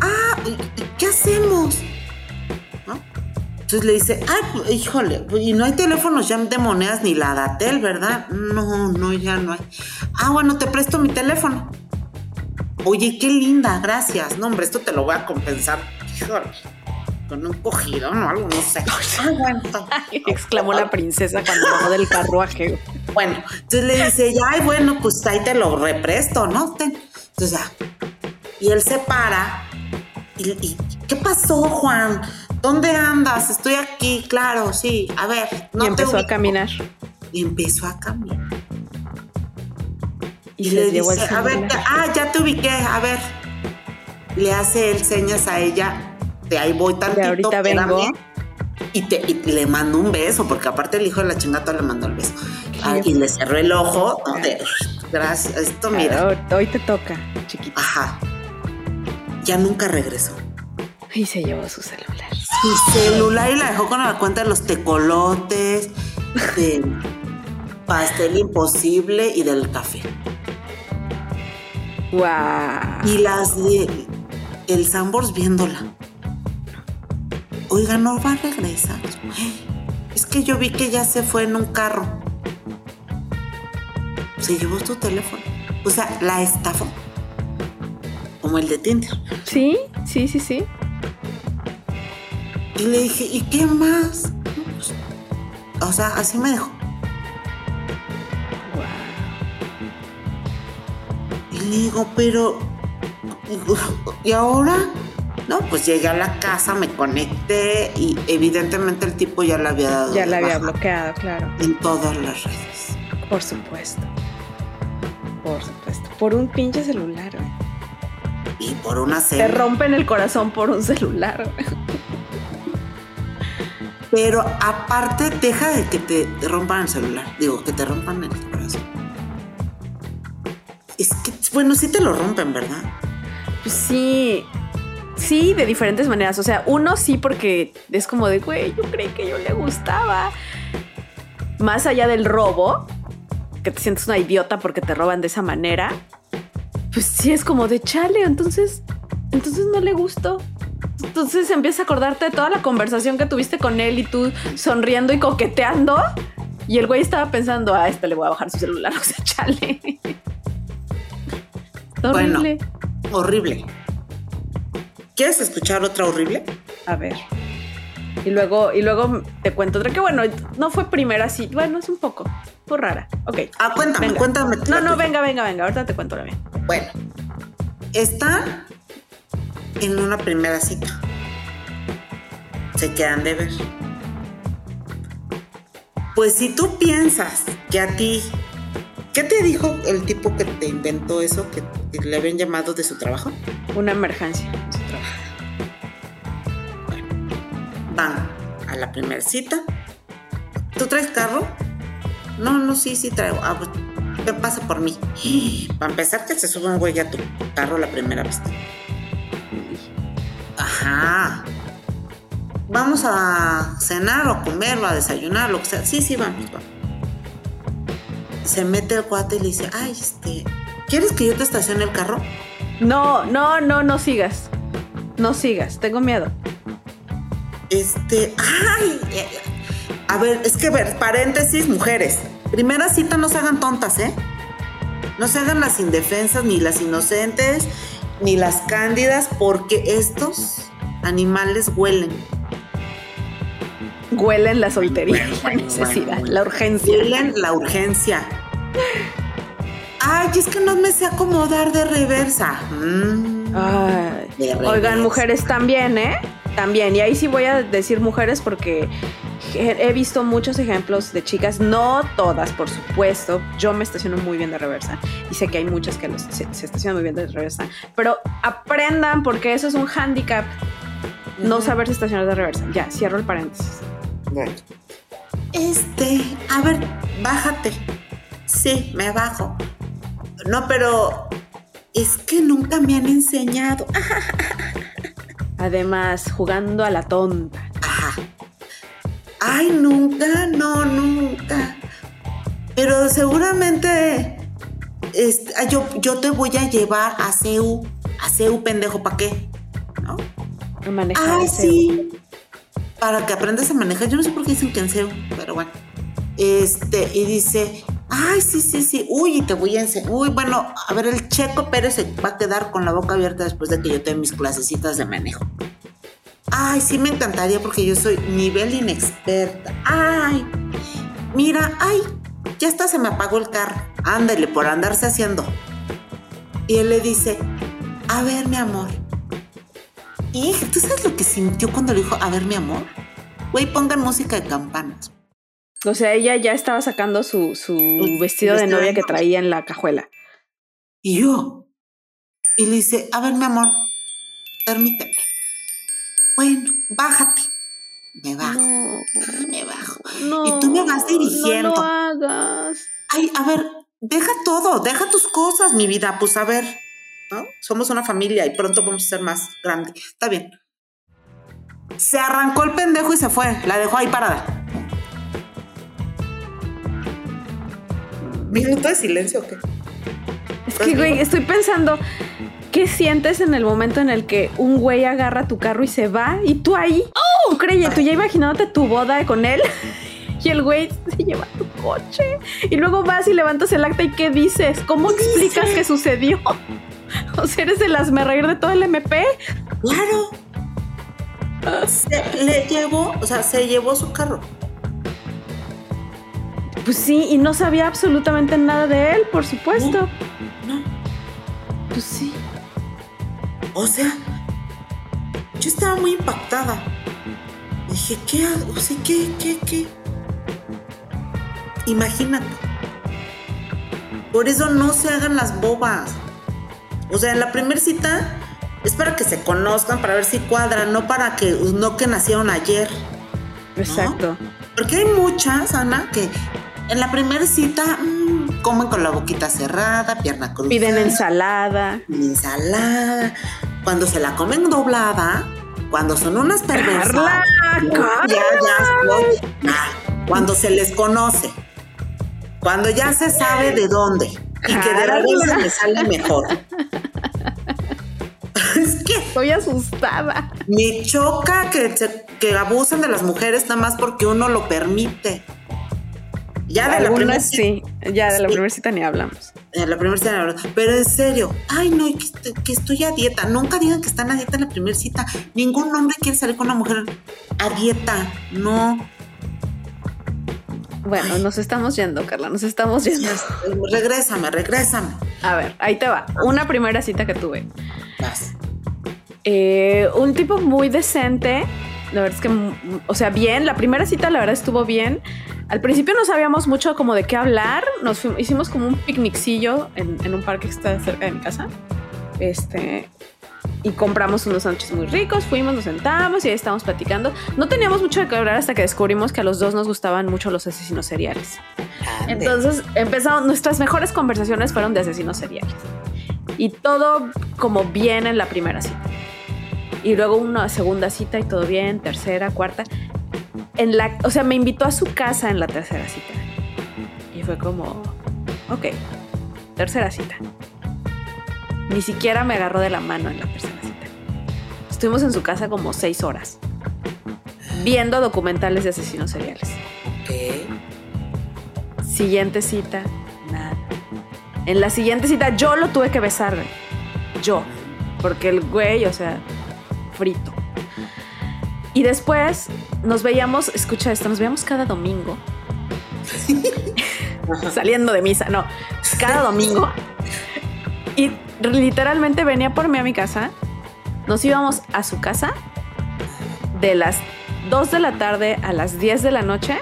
Ah, ¿y- y ¿qué hacemos? Entonces le dice, ay, pues, híjole, y no hay teléfonos ya de monedas ni la Datel, ¿verdad? No, no, ya no hay. Ah, bueno, te presto mi teléfono. Oye, qué linda, gracias. No, hombre, esto te lo voy a compensar. Híjole, con un cogidón o algo, no sé. Ah, bueno, Exclamó la princesa cuando <laughs> bajó del carruaje. Bueno, entonces le dice ella, ay, bueno, pues ahí te lo represto, ¿no? Entonces ya. Y él se para. Y, y, ¿qué pasó, Juan? ¿Dónde andas? Estoy aquí, claro, sí. A ver, no y te empezó a ubico". caminar. Y empezó a caminar. Y, Y, le dice, a ver, ah, ya te ubiqué, a ver. Le hace él señas a ella, de ahí voy tantito, ahorita espérame. vengo. Y, te, y le mandó un beso, porque aparte el hijo de la chingata le mandó el beso. Ah, y le cerró el ojo, ¿no? De, gracias, esto mira. Claro, hoy te toca, chiquita. Ajá. Ya nunca regresó. Y se llevó su celular. Su celular y la dejó con la cuenta de los tecolotes, del pastel imposible y del café. ¡Guau! Y las de el Sambors viéndola. Oiga, no va a regresar. <gasps> Es que yo vi que ya se fue en un carro. Se llevó tu teléfono. O sea, la estafó. Como el de Tinder. Sí, sí, sí, sí. Y le dije, ¿y qué más? O sea, así me dejó. Y le digo, pero. ¿Y ahora? No, pues llegué a la casa, me conecté y evidentemente el tipo ya la había dado. Ya la había bloqueado, claro. En todas las redes. Por supuesto. Por supuesto. Por un pinche celular, güey. Y por una Te cena. rompen el corazón por un celular. güey. Pero aparte, deja de que te, rompan el celular. Digo, que te rompan el corazón. Es que, bueno, sí te lo rompen, ¿verdad? Pues sí. Sí, de diferentes maneras. O sea, uno sí porque es como de, güey, yo creí que yo le gustaba. Más allá del robo, que te sientes una idiota porque te roban de esa manera. Pues sí es como de chale, entonces, entonces no le gustó. Entonces empiezas a acordarte de toda la conversación que tuviste con él y tú sonriendo y coqueteando. Y el güey estaba pensando, a este le voy a bajar su celular, <laughs> o sea, chale. Está Bueno. horrible. Horrible. ¿Quieres escuchar otra horrible? A ver. Y luego, y luego te cuento otra que bueno, no fue primera así. Bueno, es un poco, fue rara. Ok. Ah, cuéntame, Venga. cuéntame. No, no, venga, venga, venga. Ahorita te cuento la mía. Bueno, están en una primera cita. Se quedan de ver. Pues si tú piensas que a ti, ¿qué te dijo el tipo que te inventó eso, que, que le habían llamado de su trabajo? Una emergencia. en su trabajo. Van a la primera cita. ¿Tú traes carro? No, no, sí, sí traigo. Ah, pues, ven, pasa por mí. <gasps> Para empezar, que se sube un güey a tu carro la primera vez. Ajá. Vamos a cenar o comer o a desayunar, lo que sea. Sí, sí, vamos, vamos. Se mete el cuate y le dice, ay, este, ¿quieres que yo te estacione el carro? No, no, no, no sigas. No sigas. Tengo miedo. Este, ay, eh, a ver, es que, a ver, paréntesis, mujeres. Primera cita no se hagan tontas, ¿eh? No se hagan las indefensas, ni las inocentes, ni las cándidas, porque estos animales huelen. Huelen la soltería, la bueno, necesidad, bueno. la urgencia. Huelen la urgencia. Ay, es que no me sé acomodar de reversa. Mm, Ay. de reversa. Oigan, mujeres también, ¿eh? También. Y ahí sí voy a decir mujeres porque he visto muchos ejemplos de chicas, no todas, por supuesto. Yo me estaciono muy bien de reversa y sé que hay muchas que se, estacionan muy bien de reversa, pero aprendan porque eso es un hándicap. No saberse estacionar de reversa. Ya, cierro el paréntesis. Bueno. Este, a ver, bájate. Sí, me bajo. No, pero es que nunca me han enseñado. <laughs> Además, jugando a la tonta. Ajá. Ay, nunca, no, nunca. Pero seguramente este, yo, yo te voy a llevar a CEU. A CEU, pendejo, ¿para qué? ¿No? A manejar. Ay, sí. Para que aprendas a manejar. Yo no sé por qué dicen que en CEU, pero bueno. Este, y dice, ay, sí, sí, sí, uy, te voy a enseñar. Uy, bueno, a ver, el Checo Pérez se va a quedar con la boca abierta después de que yo tenga mis clasecitas de manejo. Ay, sí me encantaría porque yo soy nivel inexperta. Ay, mira, ay, ya está, se me apagó el carro. Ándale, por andarse haciendo. Y él le dice, a ver, mi amor. Y ¿tú sabes lo que sintió cuando le dijo, a ver, mi amor? Güey, pongan música de campanas. O sea, ella ya estaba sacando su, su vestido de novia que traía en la cajuela. Y yo. Y le dice, a ver, mi amor, permíteme. Bueno, bájate. Me bajo. <laughs> me bajo. y tú me vas dirigiendo. No lo hagas. Ay, a ver, deja todo, deja tus cosas, mi vida. Pues a ver, ¿no? Somos una familia y pronto vamos a ser más grandes. Está bien. Se arrancó el pendejo y se fue. La dejó ahí parada. ¿Minuto de silencio o qué? Es que, güey, estoy pensando, ¿qué sientes en el momento en el que un güey agarra tu carro y se va y tú ahí? ¡Oh! ¿Tú? ¿Tú ya imaginándote tu boda con él? <laughs> y el güey se lleva tu coche. Y luego vas y levantas el acta y ¿qué dices? ¿Cómo explicas qué sucedió? <laughs> o sea, eres el asme reír de todo el MP. Claro. Se le llevó, o sea, se llevó su carro. Pues sí, y no sabía absolutamente nada de él, por supuesto. No. Pues sí. O sea, yo estaba muy impactada. Dije, ¿qué hago? O ¿qué, qué, qué? Imagínate. Por eso no se hagan las bobas. O sea, en la primera cita es para que se conozcan, para ver si cuadran, no para que no que nacieron ayer. Exacto. Porque hay muchas, Ana, que en la primera cita mm, comen con la boquita cerrada, pierna cruzada. Piden ensalada. Ensalada. Cuando se la comen doblada, cuando son unas perversas. Ya, ya, cuando se les conoce. Cuando ya se sabe de dónde. Y que de la se me sale mejor. Es que. Estoy asustada. Me choca que, que abusen de las mujeres nada más porque uno lo permite. Ya de la primera sí, ya de la primera cita ni hablamos. De la primera cita ni hablamos. Pero en serio, ay no, que, estoy a dieta. Nunca digan que están a dieta en la primera cita. Ningún hombre quiere salir con una mujer a dieta. No. Bueno, nos estamos yendo, Carla, nos estamos yendo. Regrésame, regrésame. A ver, ahí te va. Una primera cita que tuve. Eh, un tipo muy decente. La verdad es que, o sea, bien. La primera cita, la verdad, estuvo bien. Al principio no sabíamos mucho como de qué hablar. Nos hicimos como un picnicillo en, un parque que está cerca de mi casa. Este, y compramos unos sándwiches muy ricos, fuimos, nos sentamos y ahí estábamos platicando. No teníamos mucho de qué hablar hasta que descubrimos que a los dos nos gustaban mucho los asesinos seriales. Entonces empezamos, nuestras mejores conversaciones fueron de asesinos seriales. Y todo como bien en la primera cita. Y luego una segunda cita y todo bien, tercera, cuarta en la, o sea, me invitó a su casa en la tercera cita. Y fue como, ok, tercera cita. Ni siquiera me agarró de la mano en la tercera cita. Estuvimos en su casa como seis horas, viendo documentales de asesinos seriales. Ok. Siguiente cita, nada. En la siguiente cita yo lo tuve que besar, yo, porque el güey, o sea, frito. Y después nos veíamos, escucha esto, nos veíamos cada domingo. <laughs> Saliendo de misa, no, cada domingo. Y literalmente venía por mí a mi casa. Nos íbamos a su casa de las 2 de la tarde a las 10 de la noche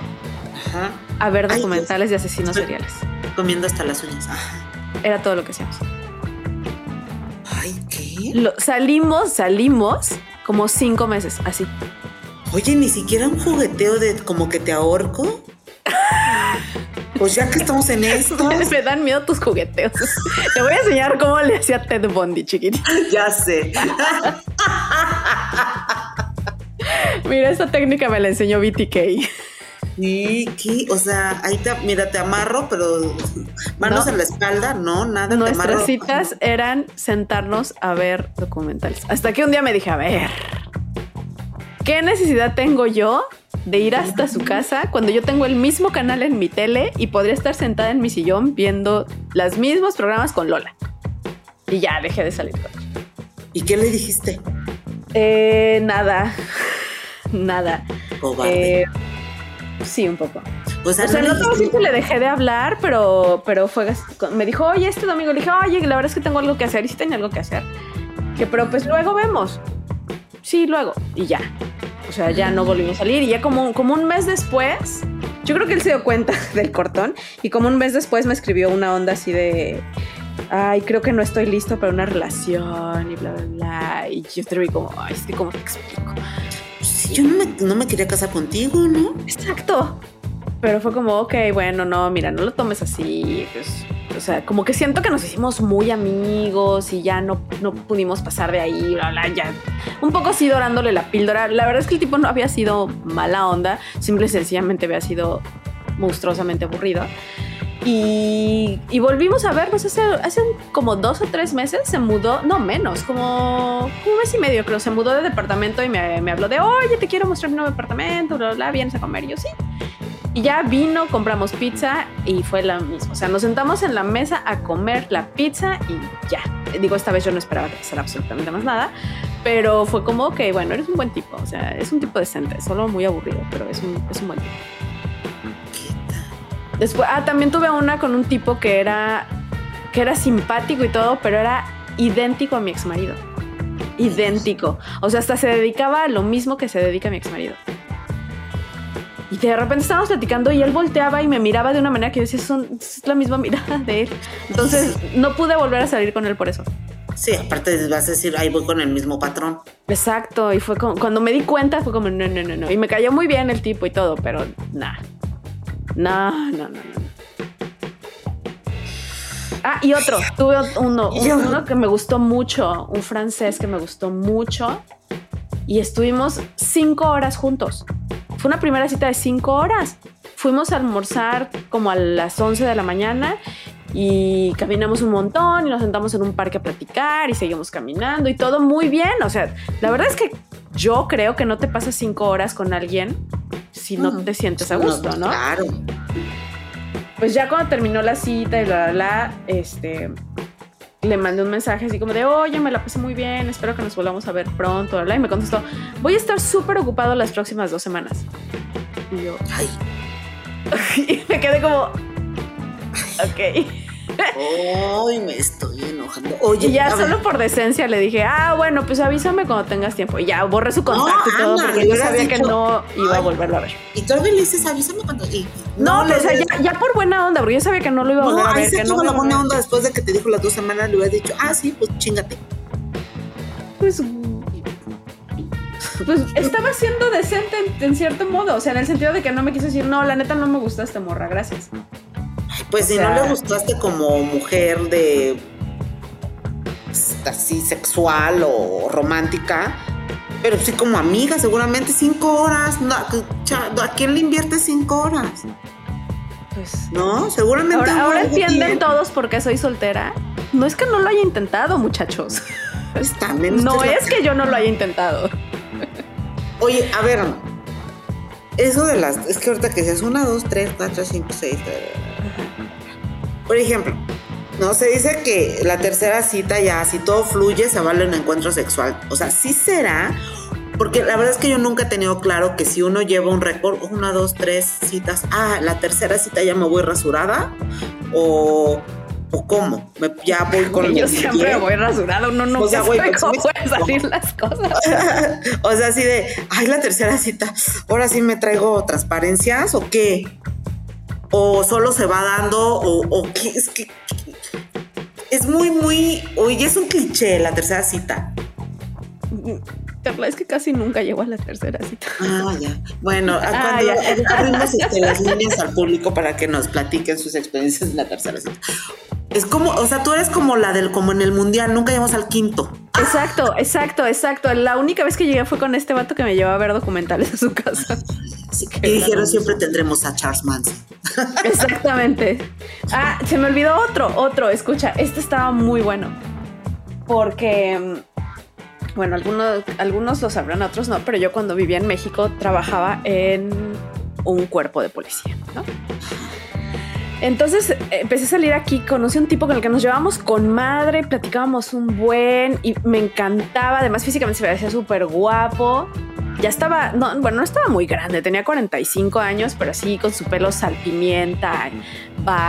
Ajá. a ver Ay, documentales de asesinos seriales. Comiendo hasta las uñas. Ajá. Era todo lo que hacíamos. Salimos, salimos como cinco meses, así. Oye, ni siquiera un jugueteo de como que te ahorco. <laughs> Pues ya que estamos en esto, <laughs> Me dan miedo tus jugueteos. Te voy a enseñar cómo le hacía Ted Bundy, chiquitito. <laughs> ya sé. Mira, esta técnica me la enseñó BTK. Sí, ¿qué? O sea, ahí te, mira, te amarro, pero manos No. en la espalda, no, nada, te Nuestras amarro. citas eran sentarnos a ver documentales. Hasta que un día me dije, a ver, ¿qué necesidad tengo yo de ir hasta su casa cuando yo tengo el mismo canal en mi tele y podría estar sentada en mi sillón viendo los mismos programas con Lola? Y ya dejé de salir con él. ¿Y qué le dijiste? Eh, nada, <laughs> nada. Cobarde. Eh, sí, un poco. o sea, O sea, no no le te voy a decir que le dejé de hablar, pero, pero fue, me dijo, oye, este domingo, le dije, oye, la verdad es que tengo algo que hacer, y sí tenía algo que hacer. Que, pero pues luego vemos. Sí, luego. Y ya. O sea, ya no volvimos a salir. Y ya como, como un mes después, yo creo que él se dio cuenta <laughs> del cortón. Y como un mes después me escribió una onda así de, ay, creo que no estoy listo para una relación y bla, bla, bla. Y yo te vi como, ay, es que como te explico. Yo no me, no me quería casar contigo, ¿no? Exacto. Pero fue como, ok, bueno, no, mira, no lo tomes así. Pues, o sea, como que siento que nos hicimos muy amigos y ya no, no pudimos pasar de ahí, bla, bla, ya. Un poco así dorándole la píldora. La verdad es que el tipo no había sido mala onda, simple y sencillamente había sido monstruosamente aburrido. Y, y volvimos a vernos hace, hace como dos o tres meses. Se mudó, no menos, como un mes y medio, creo. Se mudó de departamento y me, me habló de, oye, te quiero mostrar mi nuevo departamento, bla, bla, bla, vienes a comer. Y yo sí. Y ya vino, compramos pizza y fue la misma. O sea, nos sentamos en la mesa a comer la pizza y ya. Digo, esta vez yo no esperaba que pasara absolutamente más nada, pero fue como, ok, bueno, eres un buen tipo. O sea, es un tipo decente, solo muy aburrido, pero es un, es un buen tipo. Después, ah, también tuve una con un tipo que era, que era simpático y todo, pero era idéntico a mi ex marido. Idéntico. O sea, hasta se dedicaba a lo mismo que se dedica mi ex marido. Y de repente estábamos platicando y él volteaba y me miraba de una manera que yo decía, "Son- es la misma mirada de él. Entonces no pude volver a salir con él por eso. Sí, aparte vas a decir, ahí voy con el mismo patrón. Exacto. Y fue como, cuando me di cuenta fue como, no, no, no, no. Y me cayó muy bien el tipo y todo, pero nada. No, no, no, no. Ah, y otro, tuve uno, uno que me gustó mucho, un francés que me gustó mucho y estuvimos cinco horas juntos. Fue una primera cita de cinco horas. Fuimos a almorzar como a las 11 de la mañana y caminamos un montón y nos sentamos en un parque a platicar y seguimos caminando y todo muy bien. O sea, la verdad es que yo creo que no te pasas cinco horas con alguien si no te sientes a gusto, ¿no? Claro. Pues ya cuando terminó la cita y bla, bla, bla, este, le mandé un mensaje así como de, oye, me la pasé muy bien, espero que nos volvamos a ver pronto, bla, bla, y me contestó, voy a estar súper ocupado las próximas dos semanas. Y yo, Ay, <laughs> y me quedé como, ok. Ay, me estoy enojando. Oye, Y ya solo por decencia le dije, ah, bueno, pues avísame cuando tengas tiempo. Y ya borré su contacto y todo, Ana, porque yo sabía que no iba a volverlo a ver. Y todavía le dices, avísame cuando. Y, No, o sea, dices- ya, ya por buena onda, porque yo sabía que no lo iba a volver No, a ahí ver. se que no tuvo la buena onda después de que te dijo las dos semanas, le hubieras dicho, ah, sí, pues chingate. Pues, pues estaba siendo decente en, en cierto modo, o sea, en el sentido de que no me quiso decir, no, la neta no me gusta esta morra, gracias. Pues O si sea- no le gustaste como mujer de pues, así sexual o romántica, pero sí como amiga, seguramente cinco horas. No, ¿A quién le invierte cinco horas? Pues No, seguramente. ahora, ahora entienden todos por qué soy soltera. No es que no lo haya intentado, muchachos. Pues también No es que yo no lo haya intentado. Oye, a ver, eso de las. Es que ahorita que seas una, dos, tres, cuatro, cinco, seis. Por ejemplo, no se dice que la tercera cita ya, si todo fluye, se vale un encuentro sexual. O sea, sí será. Porque la verdad es que yo nunca he tenido claro que si uno lleva un récord, una, dos, tres citas, ah, la tercera cita ya me voy rasurada. O ¿O cómo? Me- ya voy con Yo siempre me voy rasurado, uno no O sea, güey, cómo pueden salir las cosas. <laughs> o sea, así de, ay, la tercera cita, ahora sí me traigo transparencias o qué? O solo se va dando, o, o es que es muy, muy, oye, es un cliché la tercera cita. Carla, es que casi nunca llego a la tercera cita. Ah, ya. Bueno, Ah, cuando ya. abrimos este, las líneas al público para que nos platiquen sus experiencias en la tercera cita. Es como, o sea, tú eres como la del, como en el mundial, nunca llegamos al quinto. Exacto, exacto, exacto. La única vez que llegué fue con este vato que me llevó a ver documentales a su casa. Sí, <laughs> y dijeron siempre tendremos a Charles Manson. <laughs> Exactamente. Ah, se me olvidó otro, otro. Escucha, este estaba muy bueno. Porque, bueno, algunos, algunos lo sabrán, otros no, pero yo cuando vivía en México trabajaba en un cuerpo de policía, ¿no? Entonces empecé a salir aquí, conocí a un tipo con el que nos llevábamos con madre, platicábamos un buen y me encantaba. Además, físicamente se veía súper guapo. Ya estaba, no, bueno, no estaba muy grande, tenía 45 años, pero así con su pelo salpimienta,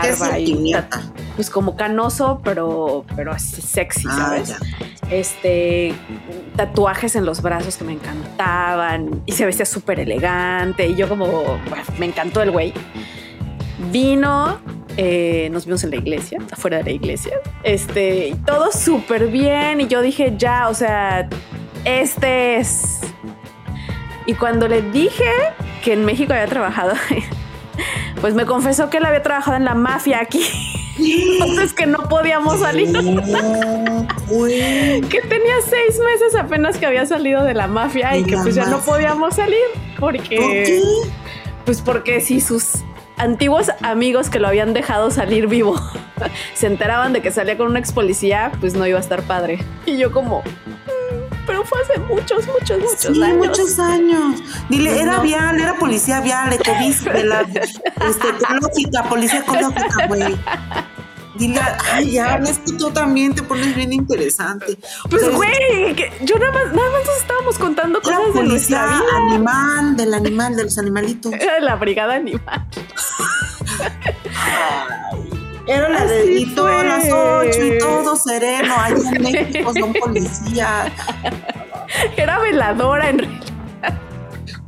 ¿Qué es barba y pues como canoso, pero, pero así sexy, Ah, ¿sabes? ya. Este tatuajes en los brazos que me encantaban y se vestía súper elegante. Y yo, como bueno, me encantó el güey. Vino, eh, nos vimos en la iglesia, afuera de la iglesia. Este, y todo súper bien. Y yo dije, ya, o sea, este es. Y cuando le dije que en México había trabajado, <laughs> pues me confesó que él había trabajado en la mafia aquí. <laughs> Entonces que no podíamos salir. <laughs> Que tenía seis meses apenas que había salido de la mafia y que pues ya no podíamos salir porque ¿Por qué? pues porque si sus antiguos amigos que lo habían dejado salir vivo se enteraban de que salía con un ex policía, pues no iba a estar padre. Y yo como, "Mm, pero fue hace muchos, muchos, muchos Sí, años. muchos años. Dile, era No. vial, era policía vial, ecovis, de la este, ecológica, policía ecológica, güey. Dile, ay, ya, es que tú también te pones bien interesante. Pues sea, güey, que yo nada más, nada más nos estábamos contando cosas de nuestra policía vida. animal, del animal, de los animalitos. Era de la brigada animal. <laughs> Era la de Así y todas las ocho y todo sereno, allá en <laughs> México son policías. Era veladora en realidad.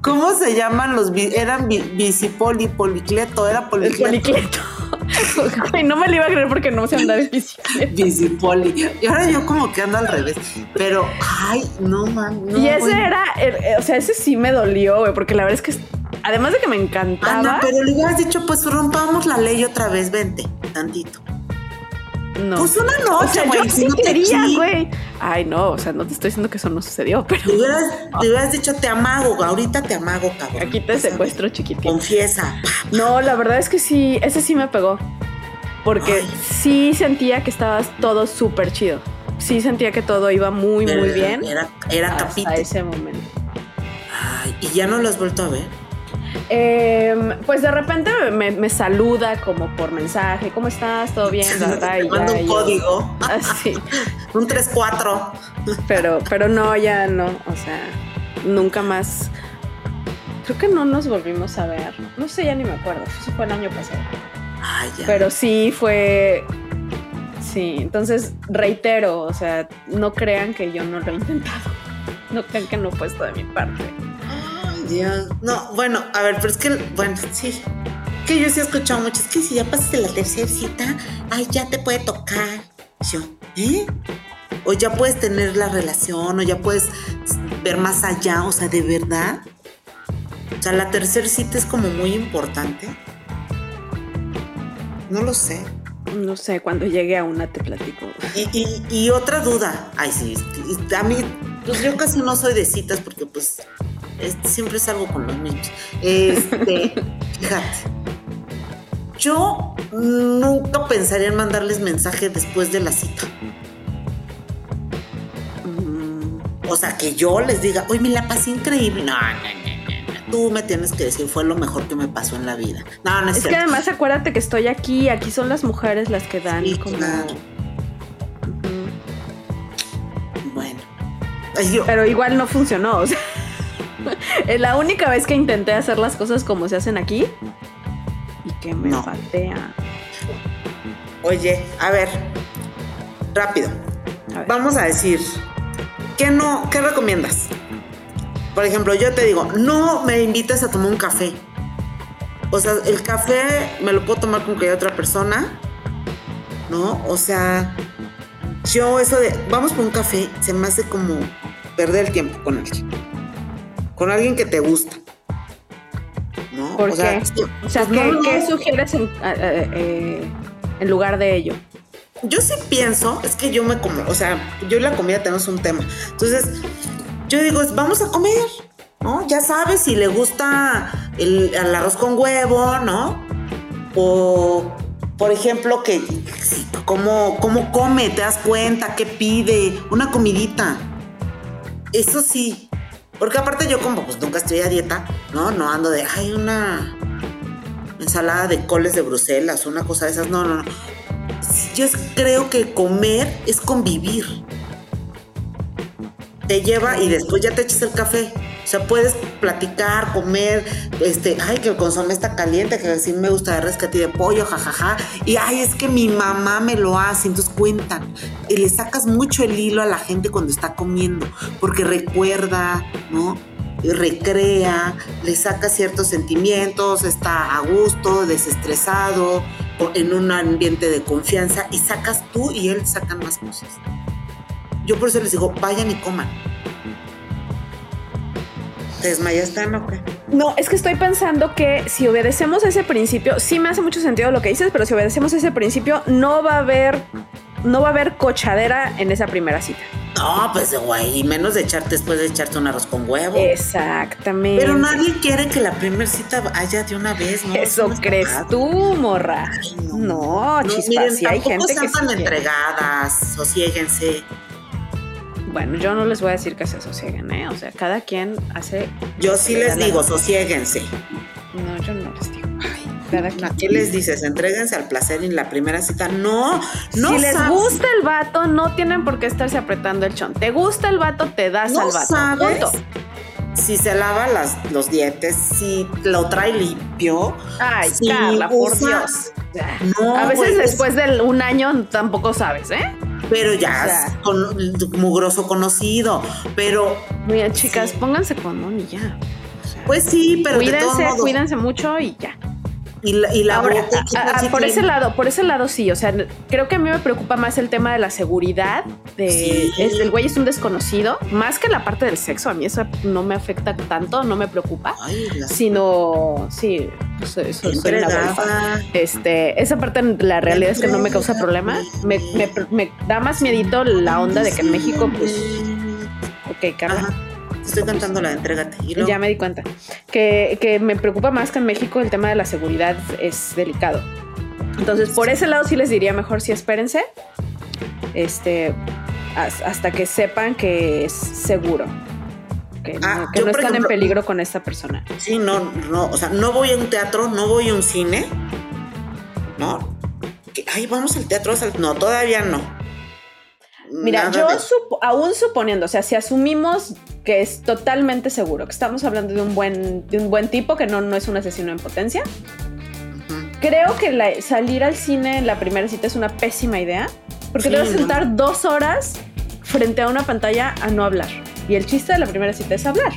¿Cómo se llaman los eran bi- bicipoli, policleto, era El policleto. policleto. <laughs> No me lo iba a creer porque no sé andar en bicicleta. Bicipoli. Y ahora yo como que ando al revés. Pero, ay, no, man. No, y ese era, el- eh, o sea, ese sí me dolió, güey, porque la verdad es que, además de que me Ana, encantaba, pero le hubieras dicho, pues rompamos la ley otra vez, vente, tantito. no. Pues una o noche, sea, güey. yo sí no te quería, güey. Ay, no, o sea, no te estoy diciendo que eso no sucedió, pero Le hubieras, dicho, te amago, ahorita te amago, cabrón. aquí te secuestro, chiquitín. Confiesa. No, la verdad es que sí, ese sí me pegó. Porque Ay. sí sentía que estabas todo súper chido. Sí sentía que todo iba muy, muy Era- bien. Era, era hasta ese momento. Ay, y ya no lo has vuelto a ver. Em, pues de repente me, me saluda como por mensaje, ¿cómo estás? ¿Todo bien? <laughs> Te ya, un código, Así, <laughs> un 3-4. pero, pero no, ya no, o sea, nunca más. Creo que no nos volvimos a ver. No sé, ya ni me acuerdo. Eso fue el año pasado. Ay, ya. Pero sí fue. Sí, entonces reitero, o sea, no crean que yo no lo he intentado. <laughs> No crean que no he puesto de mi parte. Dios. No, bueno, a ver, pero es que, bueno, sí. Que yo sí he escuchado mucho. Es que si ya pasaste la tercera cita, ay, ya te puede tocar. Yo, ¿eh? O ya puedes tener la relación, o ya puedes ver más allá, o sea, de verdad. O sea, la tercera cita es como muy importante. No lo sé. No sé, cuando llegue a una te platico. Y, y- y otra duda, ay sí, a mí, pues yo casi no soy de citas porque pues es- siempre salgo con los niños. Este, <laughs> fíjate, yo nunca pensaría en mandarles mensaje después de la cita. Mm, O sea, que yo les diga, hoy me la pasé increíble. No, no, no, no. Tú me tienes que decir, fue lo mejor que me pasó en la vida. No, no es, Es que además acuérdate que estoy aquí, aquí son las mujeres las que dan Sí, como. claro. Ay, Pero igual no funcionó. O sea, <laughs> es la única vez que intenté hacer las cosas como se hacen aquí y que me No. patea. Oye, a ver, rápido. A ver. Vamos a decir, ¿qué no, qué recomiendas? Por ejemplo, yo te digo, no me invites a tomar un café. O sea, el café me lo puedo tomar con cualquier otra persona, ¿no? O sea, yo eso de, vamos por un café, se me hace como perder el tiempo con alguien. Con alguien que te gusta. ¿No? ¿Por o sea, qué? sí, O sea, pues ¿qué, no, qué no. sugieres en, eh, eh, en lugar de ello? Yo sí pienso, es que yo me como, o sea, yo y la comida tenemos un tema. Entonces, yo digo, es, vamos a comer, ¿no? Ya sabes si le gusta el, el arroz con huevo, ¿no? O, por ejemplo, que cómo, cómo come, te das cuenta, qué pide, una comidita. Eso sí. Porque aparte yo como pues nunca estoy a dieta, ¿no? No ando de, ay, una ensalada de coles de Bruselas, una cosa de esas. No, no, no. Yo creo que comer es convivir. Te lleva y después ya te echas el café. O sea, puedes platicar, comer, este, ay, que el consomé está caliente, que sí me gusta de rescate de pollo, jajaja. Y ay, es que mi mamá me lo hace, entonces cuentan. Y le sacas mucho el hilo a la gente cuando está comiendo, porque recuerda, ¿no? Recrea, le saca ciertos sentimientos, está a gusto, desestresado, en un ambiente de confianza, y sacas tú y él sacan más cosas. Yo por eso les digo, vayan y coman. ¿Te desmayaste, no? No, es que estoy pensando que si obedecemos ese principio, sí me hace mucho sentido lo que dices, pero si obedecemos ese principio, no va a haber, no va a haber cochadera en esa primera cita. No, pues güey, y menos de echarte después de echarte un arroz con huevo. Exactamente. Pero nadie quiere que la primera cita haya de una vez, ¿no? Eso no crees tú, morra. Ay, No, No, chispas, miren, sí hay gente que sean tan sí quiere. entregadas, sosiéguense. Bueno, yo no les voy a decir que se sosieguen, ¿eh? O sea, cada quien hace. Yo sí les la digo, sosiéguense. No, yo no les digo. Cada quien. ¿A qué les dices? Entréguense al placer en la primera cita. No, no si les sabes- gusta el vato, no tienen por qué estarse apretando el chon. ¿Te gusta el vato? Te das no al vato. sabes Punto. si se lava las, los dientes, si lo trae limpio. Ay, si Carla, por Dios. No, A veces güey, después de un año tampoco sabes, ¿eh? Pero ya o sea. con, mugroso conocido. Pero, Mira, chicas, Sí. pónganse condón y ya. O sea, pues sí, pero de todos cuídense, modos. cuídense mucho y ya. Y la, y la Ahora, boca, ¿qué a- tal a- si por ese lado, por ese lado sí, o sea, creo que a mí me preocupa más el tema de la seguridad, de Sí. es- el güey es un desconocido, más que la parte del sexo, a mí eso no me afecta tanto, no me preocupa, Ay, la sino sí, soy, soy- soy una. Este, esa parte la realidad es que no me causa problema. Me, me- me da más miedito la onda de que en México, pues, ok, Carla. Estoy cantando la de entrégate. Y luego- Ya me di cuenta. Que, que me preocupa más que en México el tema de la seguridad es delicado. Entonces, por ese lado sí les diría mejor si espérense. Este, has- hasta que sepan que es seguro. Que no, Ah, que no están ejemplo- en peligro con esta persona. Sí, no, no, o sea, no voy a un teatro, no voy a un cine, ¿no? Que, ay, vamos al teatro, no, todavía no. Mira, Nada yo de eso. supo- aún suponiendo, o sea, si asumimos que es totalmente seguro, que estamos hablando de un buen, de un buen tipo, que no, no es un asesino en potencia, creo que la- salir al cine en la primera cita es una pésima idea, porque te Sí, vas a no. sentar dos horas frente a una pantalla a no hablar. Y el chiste de la primera cita es hablar,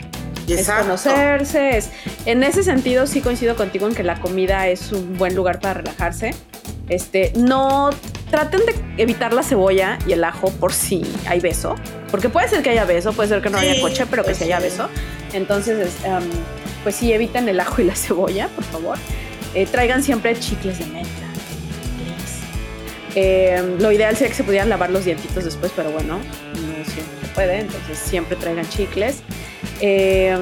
es Exacto. conocerse, es... En ese sentido sí coincido contigo en que la comida es un buen lugar para relajarse. Este, no traten de evitar la cebolla y el ajo por si hay beso, porque puede ser que haya beso, puede ser que no haya coche, pero que pues sí haya beso. Entonces, es, am, pues sí, eviten el ajo y la <laughs> cebolla, por favor. Eh, traigan siempre chicles de menta. Eh, lo ideal sería que se pudieran lavar los dientitos después, pero bueno, no siempre se puede, entonces siempre traigan chicles. Eh,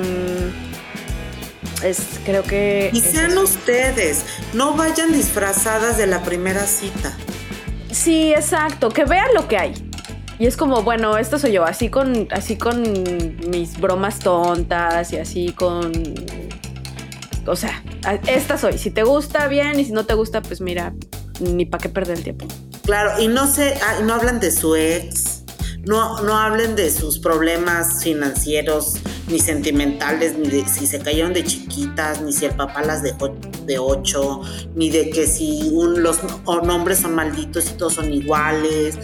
es, creo que... Y sean ustedes, no vayan disfrazadas de la primera cita. Sí, exacto, que vean lo que hay. Y es como, bueno, esto soy yo, así con, así con mis bromas tontas y así con. O sea, esta soy. Si te gusta, bien, y si no te gusta, pues mira, ni para qué perder el tiempo. Claro, y no se, ah, no hablan de su ex, no, no hablen de sus problemas financieros, ni sentimentales, ni de si se cayeron de chiquitas, ni si el papá las dejó de ocho, ni de que si un, los nombres son malditos y todos son iguales,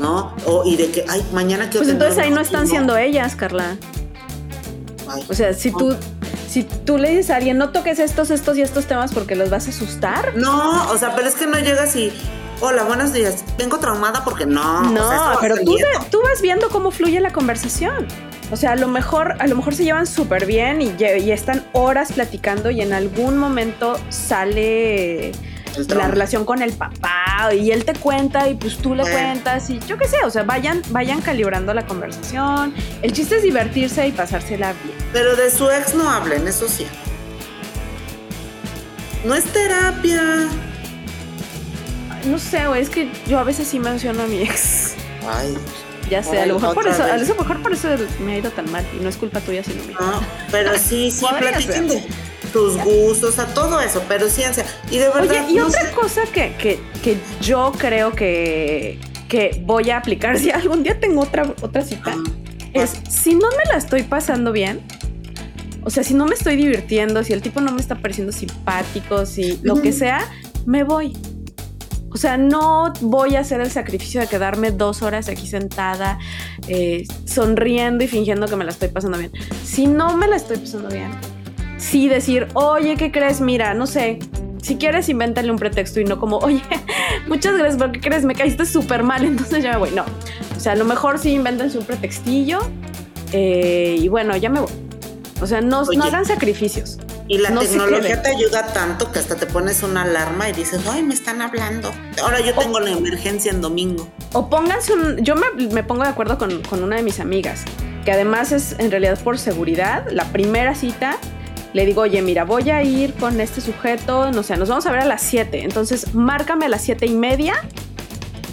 ¿no? O, y de que, ay, mañana quiero Pues entonces ahí no están siendo ellas, Carla. Ay, O sea, si tú, si tú le dices a alguien, no toques estos, estos y estos temas porque los vas a asustar. No, o sea, pero es que no llegas y, hola, buenos días, vengo traumada porque no. No, o sea, pero tú, tú vas viendo cómo fluye la conversación. O sea, a lo mejor, a lo mejor se llevan súper bien y, están horas platicando y en algún momento sale la relación con el papá y él te cuenta y pues tú le Bueno. cuentas y yo qué sé, o sea, vayan, vayan calibrando la conversación. El chiste es divertirse y pasársela bien. Pero de su ex no hablen, eso sí. No es terapia. No sé, güey, es que yo a veces sí menciono a mi ex. Ay, Ya sé, a lo mejor por eso, a vez. lo mejor por eso me ha ido tan mal y no es culpa tuya sino mía. no, pero sí, sí, <laughs> platiquen de tus gustos, a todo eso, pero ciencia. Y de verdad, Oye, y no otra sé- cosa que, que, que yo creo que, que voy a aplicar <laughs> si algún día tengo otra, otra cita Ah, es si no me la estoy pasando bien, o sea, si no me estoy divirtiendo, si el tipo no me está pareciendo simpático, si lo que sea, me voy. O sea, no voy a hacer el sacrificio de quedarme dos horas aquí sentada, eh, sonriendo y fingiendo que me la estoy pasando bien. Si no me la estoy pasando bien, sí decir, oye, ¿qué crees? Mira, no sé. Si quieres, invéntale un pretexto y no como, oye, <laughs> muchas gracias, pero ¿qué crees? Me caíste súper mal, <laughs> entonces ya me voy. No. O sea, a lo mejor sí invéntense un pretextillo eh, y bueno, ya me voy. O sea, no, Oye. no hagan sacrificios. Y la no tecnología te ayuda tanto que hasta te pones una alarma y dices, ay, me están hablando. Ahora yo tengo la emergencia en domingo. O pónganse un. Yo me, me pongo de acuerdo con, con una de mis amigas, que además es en realidad por seguridad. La primera cita le digo, oye, mira, voy a ir con este sujeto, no sé, nos vamos a ver a las 7. Entonces, márcame a las siete y media.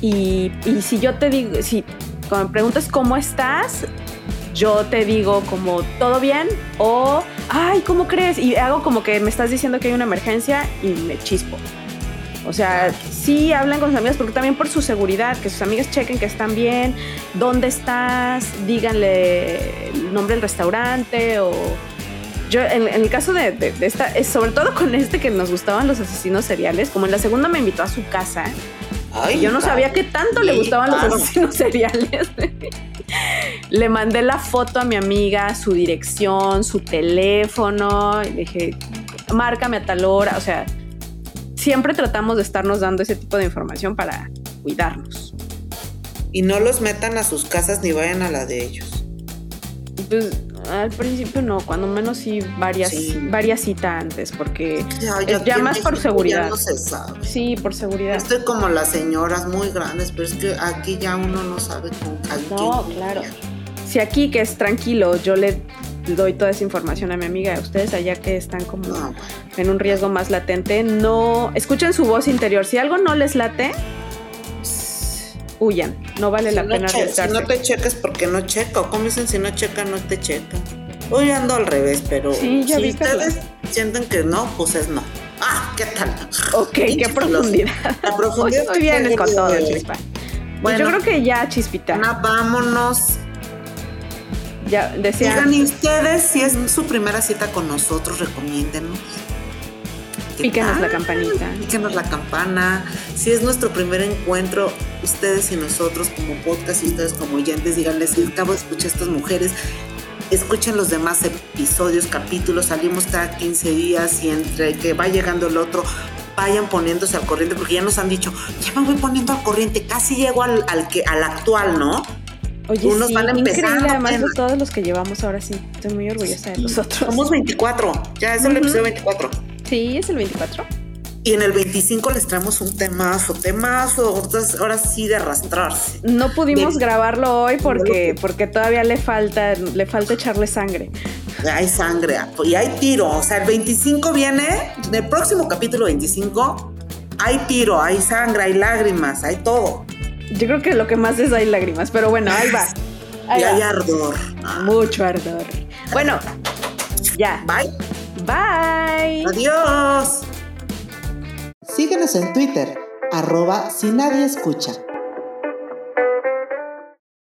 Y, y si yo te digo, si cuando me preguntas cómo estás, yo te digo como todo bien o ay, ¿cómo crees? Y hago como que me estás diciendo que hay una emergencia y me chispo. O sea, sí hablan con sus amigas porque también por su seguridad, que sus amigas chequen que están bien, dónde estás, díganle el nombre del restaurante o yo en, en el caso de, de- de esta, es sobre todo con este que nos gustaban los asesinos seriales, como en la segunda me invitó a su casa, Ay, y yo no sabía que tanto le gustaban los asesinos <laughs> seriales. Le mandé la foto a mi amiga, su dirección, su teléfono, y le dije, márcame a tal hora, o sea, siempre tratamos de estarnos dando ese tipo de información para cuidarnos. Y no los metan a sus casas ni vayan a la de ellos. Pues al principio no, cuando menos sí varias, Sí. varias citas antes, porque Ya, Es más por seguridad. Ya no se sabe. sí, por seguridad. Estoy como las señoras muy grandes, pero es que aquí ya uno no sabe con No, quién claro. Si aquí que es tranquilo, yo le doy toda esa información a mi amiga, ustedes allá que están como No, en un riesgo más latente, no escuchen su voz interior. Si algo no les late, huyan. No vale Si la no pena si no te cheques porque no checa. O como dicen, si no checa, no te checa. Hoy ando al revés, pero Sí, ya si vi, ustedes sienten que no, pues es no. Ah, ¿qué tal? Ok, <laughs> qué profundidad. La <laughs> profundidad. hoy vienes con todo, Bueno, chispa. Pues yo creo que ya, chispita. vámonos. Ya decía. Digan y ustedes si es su primera cita con nosotros, recomiéndenos. ¿Qué Píquenos la tal? campanita. Píquenos la campana. Si es nuestro primer encuentro, ustedes y nosotros como podcast y ustedes como oyentes, díganles, acabo de escuchar a estas mujeres. Escuchen los demás episodios, capítulos, salimos cada 15 días y entre que va llegando el otro, vayan poniéndose al corriente, porque ya nos han dicho, ya me voy poniendo al corriente, casi llego al, al que, al actual, ¿no? Oye, unos sí, van increíble además de todos los que llevamos ahora sí. Estoy muy orgullosa de nosotros. Somos 24, ya es el Ujú. episodio 24. Sí, es el 24. Y en el 25 les traemos un temazo, temazo, entonces ahora sí de arrastrarse. No pudimos De- grabarlo hoy porque, porque todavía le falta, le falta echarle sangre. Hay sangre y hay tiro, o sea, el 25 viene, en el próximo capítulo 25, hay tiro, hay sangre, hay lágrimas, hay todo. Yo creo que lo que más es hay lágrimas, pero bueno, ahí va. Ahí y va. hay ardor. Mucho ardor. Bueno, ya. Bye, Bye. adiós. Síguenos en Twitter, arroba si nadie escucha.